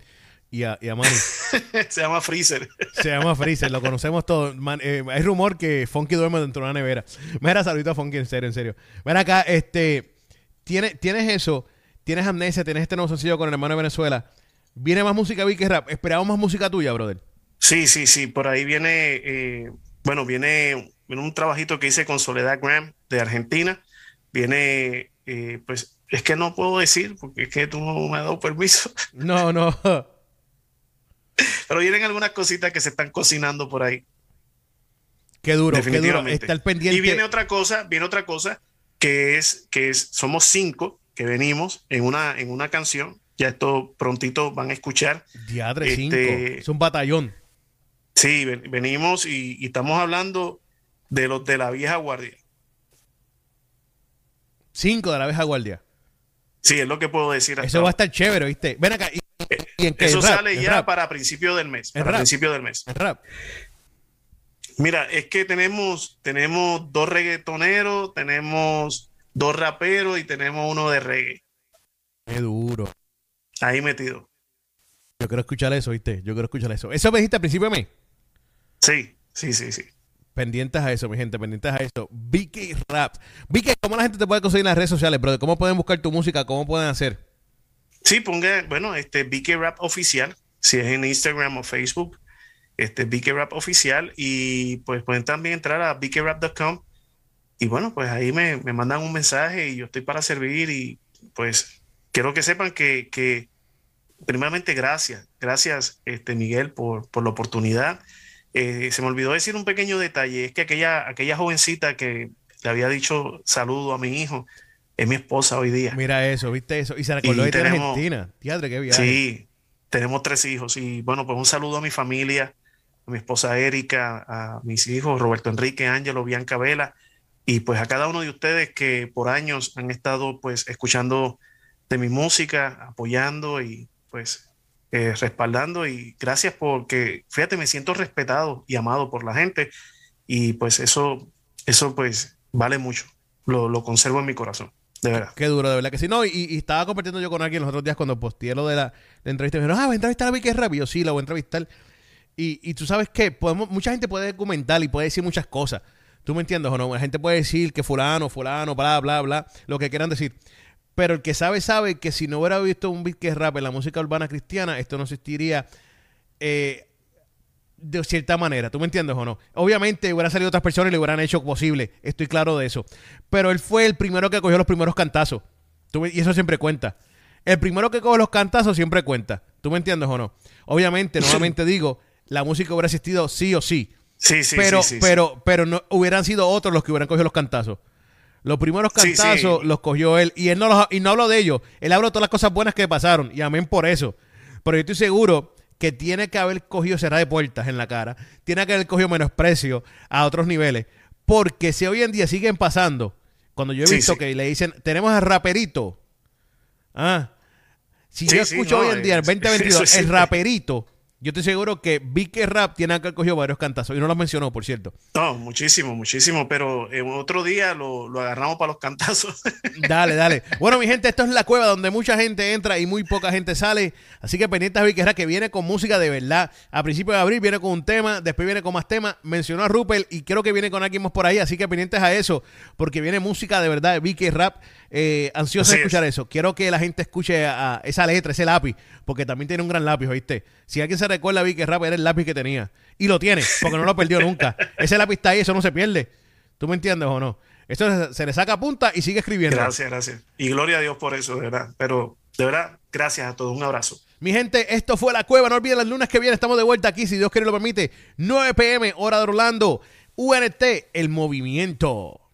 A: Y a, y Manny.
B: Se llama Freezer.
A: Se llama Freezer, lo conocemos todos. Eh, hay rumor que Funky duerme dentro de una nevera. Mira, saludito a Funky, en serio, en serio. Mira acá, este. Tienes, tienes eso, tienes amnesia, tienes este nuevo sencillo con el hermano de Venezuela. ¿Viene más música Vicky Rap? ¿Esperamos más música tuya, brother?
B: Sí, sí, sí. Por ahí viene, eh, bueno, viene, viene, un trabajito que hice con Soledad Graham de Argentina. Viene, eh, pues, es que no puedo decir porque es que tú no me has dado permiso.
A: No, no.
B: Pero vienen algunas cositas que se están cocinando por ahí.
A: Qué duro, Definitivamente. Qué Está pendiente.
B: Y viene otra cosa, viene otra cosa que es que es, somos cinco que venimos en una, en una canción. Ya esto prontito van a escuchar.
A: Diadre, cinco. Este, es un batallón.
B: Sí, venimos y, y estamos hablando de los de la vieja guardia.
A: Cinco de la vieja guardia.
B: Sí, es lo que puedo decir.
A: Eso va a estar chévere, ¿viste? Ven acá.
B: ¿y, Eso sale ya para principio del mes. Para principio del mes.
A: rap.
B: Mira, es que tenemos, tenemos dos reggaetoneros, tenemos dos raperos y tenemos uno de reggae.
A: Qué duro.
B: Ahí metido.
A: Yo quiero escuchar eso, ¿viste? Yo quiero escuchar eso. ¿Eso me dijiste al principio de mes?
B: Sí, sí, sí, sí.
A: Pendientes a eso, mi gente, pendientes a eso. BK Rap. BK, ¿cómo la gente te puede conseguir en las redes sociales, brother? ¿Cómo pueden buscar tu música? ¿Cómo pueden hacer?
B: Sí, ponga, bueno, este BK Rap oficial, si es en Instagram o Facebook, este BK Rap oficial, y pues pueden también entrar a bkrap.com y bueno, pues ahí me, me, mandan un mensaje y yo estoy para servir y pues quiero que sepan que, que primeramente gracias, gracias este Miguel por, por la oportunidad. Eh, se me olvidó decir un pequeño detalle, es que aquella, aquella jovencita que le había dicho saludo a mi hijo, es mi esposa hoy día.
A: Mira eso, viste eso. Y se recordó de Argentina. Teatro, qué viaje.
B: Sí, tenemos tres hijos. Y bueno, pues un saludo a mi familia, a mi esposa Erika, a mis hijos, Roberto Enrique, Ángelo, Bianca Vela, y pues a cada uno de ustedes que por años han estado pues escuchando de mi música, apoyando y pues eh, respaldando. Y gracias porque, fíjate, me siento respetado y amado por la gente. Y pues eso, eso pues vale mucho. Lo, lo conservo en mi corazón. De verdad.
A: Qué duro, de verdad que sí. No, y, estaba compartiendo yo con alguien los otros días cuando posteé lo de la, entrevista. Me dijeron, ah, voy a entrevistar a Vicky Rápido. Sí, la voy a entrevistar. Y, y tú sabes que podemos, mucha gente puede documentar y puede decir muchas cosas. ¿Tú me entiendes o no? La gente puede decir que fulano, fulano, bla, bla, bla, lo que quieran decir. Pero el que sabe, sabe que si no hubiera visto un beat que rap en la música urbana cristiana, esto no existiría eh, de cierta manera. ¿Tú me entiendes o no? Obviamente hubiera salido otras personas y le hubieran hecho posible. Estoy claro de eso. Pero él fue el primero que cogió los primeros cantazos. y eso siempre cuenta. El primero que coge los cantazos siempre cuenta. ¿Tú me entiendes o no? Obviamente, nuevamente digo, la música hubiera existido sí o sí.
B: Sí, sí,
A: pero,
B: sí,
A: pero, pero no hubieran sido otros los que hubieran cogido los cantazos. Los primeros cantazos los cogió él. Y él no los, y no habló de ellos. Él habló de todas las cosas buenas que pasaron. Y amén por eso. Pero yo estoy seguro que tiene que haber cogido cerrar de puertas en la cara. Tiene que haber cogido menosprecio a otros niveles. Porque si hoy en día siguen pasando, cuando yo he visto que le dicen, tenemos al raperito. Ah, si yo escucho hoy en día, el 2022, el raperito, yo estoy seguro que vi que Rap tiene haber cogido varios cantazos y no los mencionó, por cierto.
B: No, muchísimo, muchísimo, pero en otro día lo, lo agarramos para los cantazos.
A: Dale, dale. Bueno, mi gente, esto es la cueva donde mucha gente entra y muy poca gente sale. Así que pendientes a Vicky Rap que viene con música de verdad. A principios de abril viene con un tema, después viene con más temas. Mencionó a Rupert y creo que viene con alguien más por ahí. Así que pendientes a eso, porque viene música de verdad de Vicky Rap. Eh, ansioso de escuchar eso. Quiero que la gente escuche a, esa letra, ese lápiz, porque también tiene un gran lápiz, ¿oíste? Si alguien se recuerda, vi que Rap era el lápiz que tenía. Y lo tiene, porque no lo perdió nunca. Ese lápiz está ahí, eso no se pierde. ¿Tú me entiendes o no? Esto se, le saca punta y sigue escribiendo.
B: Gracias, gracias. Y gloria a Dios por eso, de verdad. Pero de verdad, gracias a todos. Un abrazo.
A: Mi gente, esto fue La Cueva. No olviden las lunas que vienen. Estamos de vuelta aquí, si Dios quiere lo permite. 9 pm, hora de Orlando. UNT, el movimiento.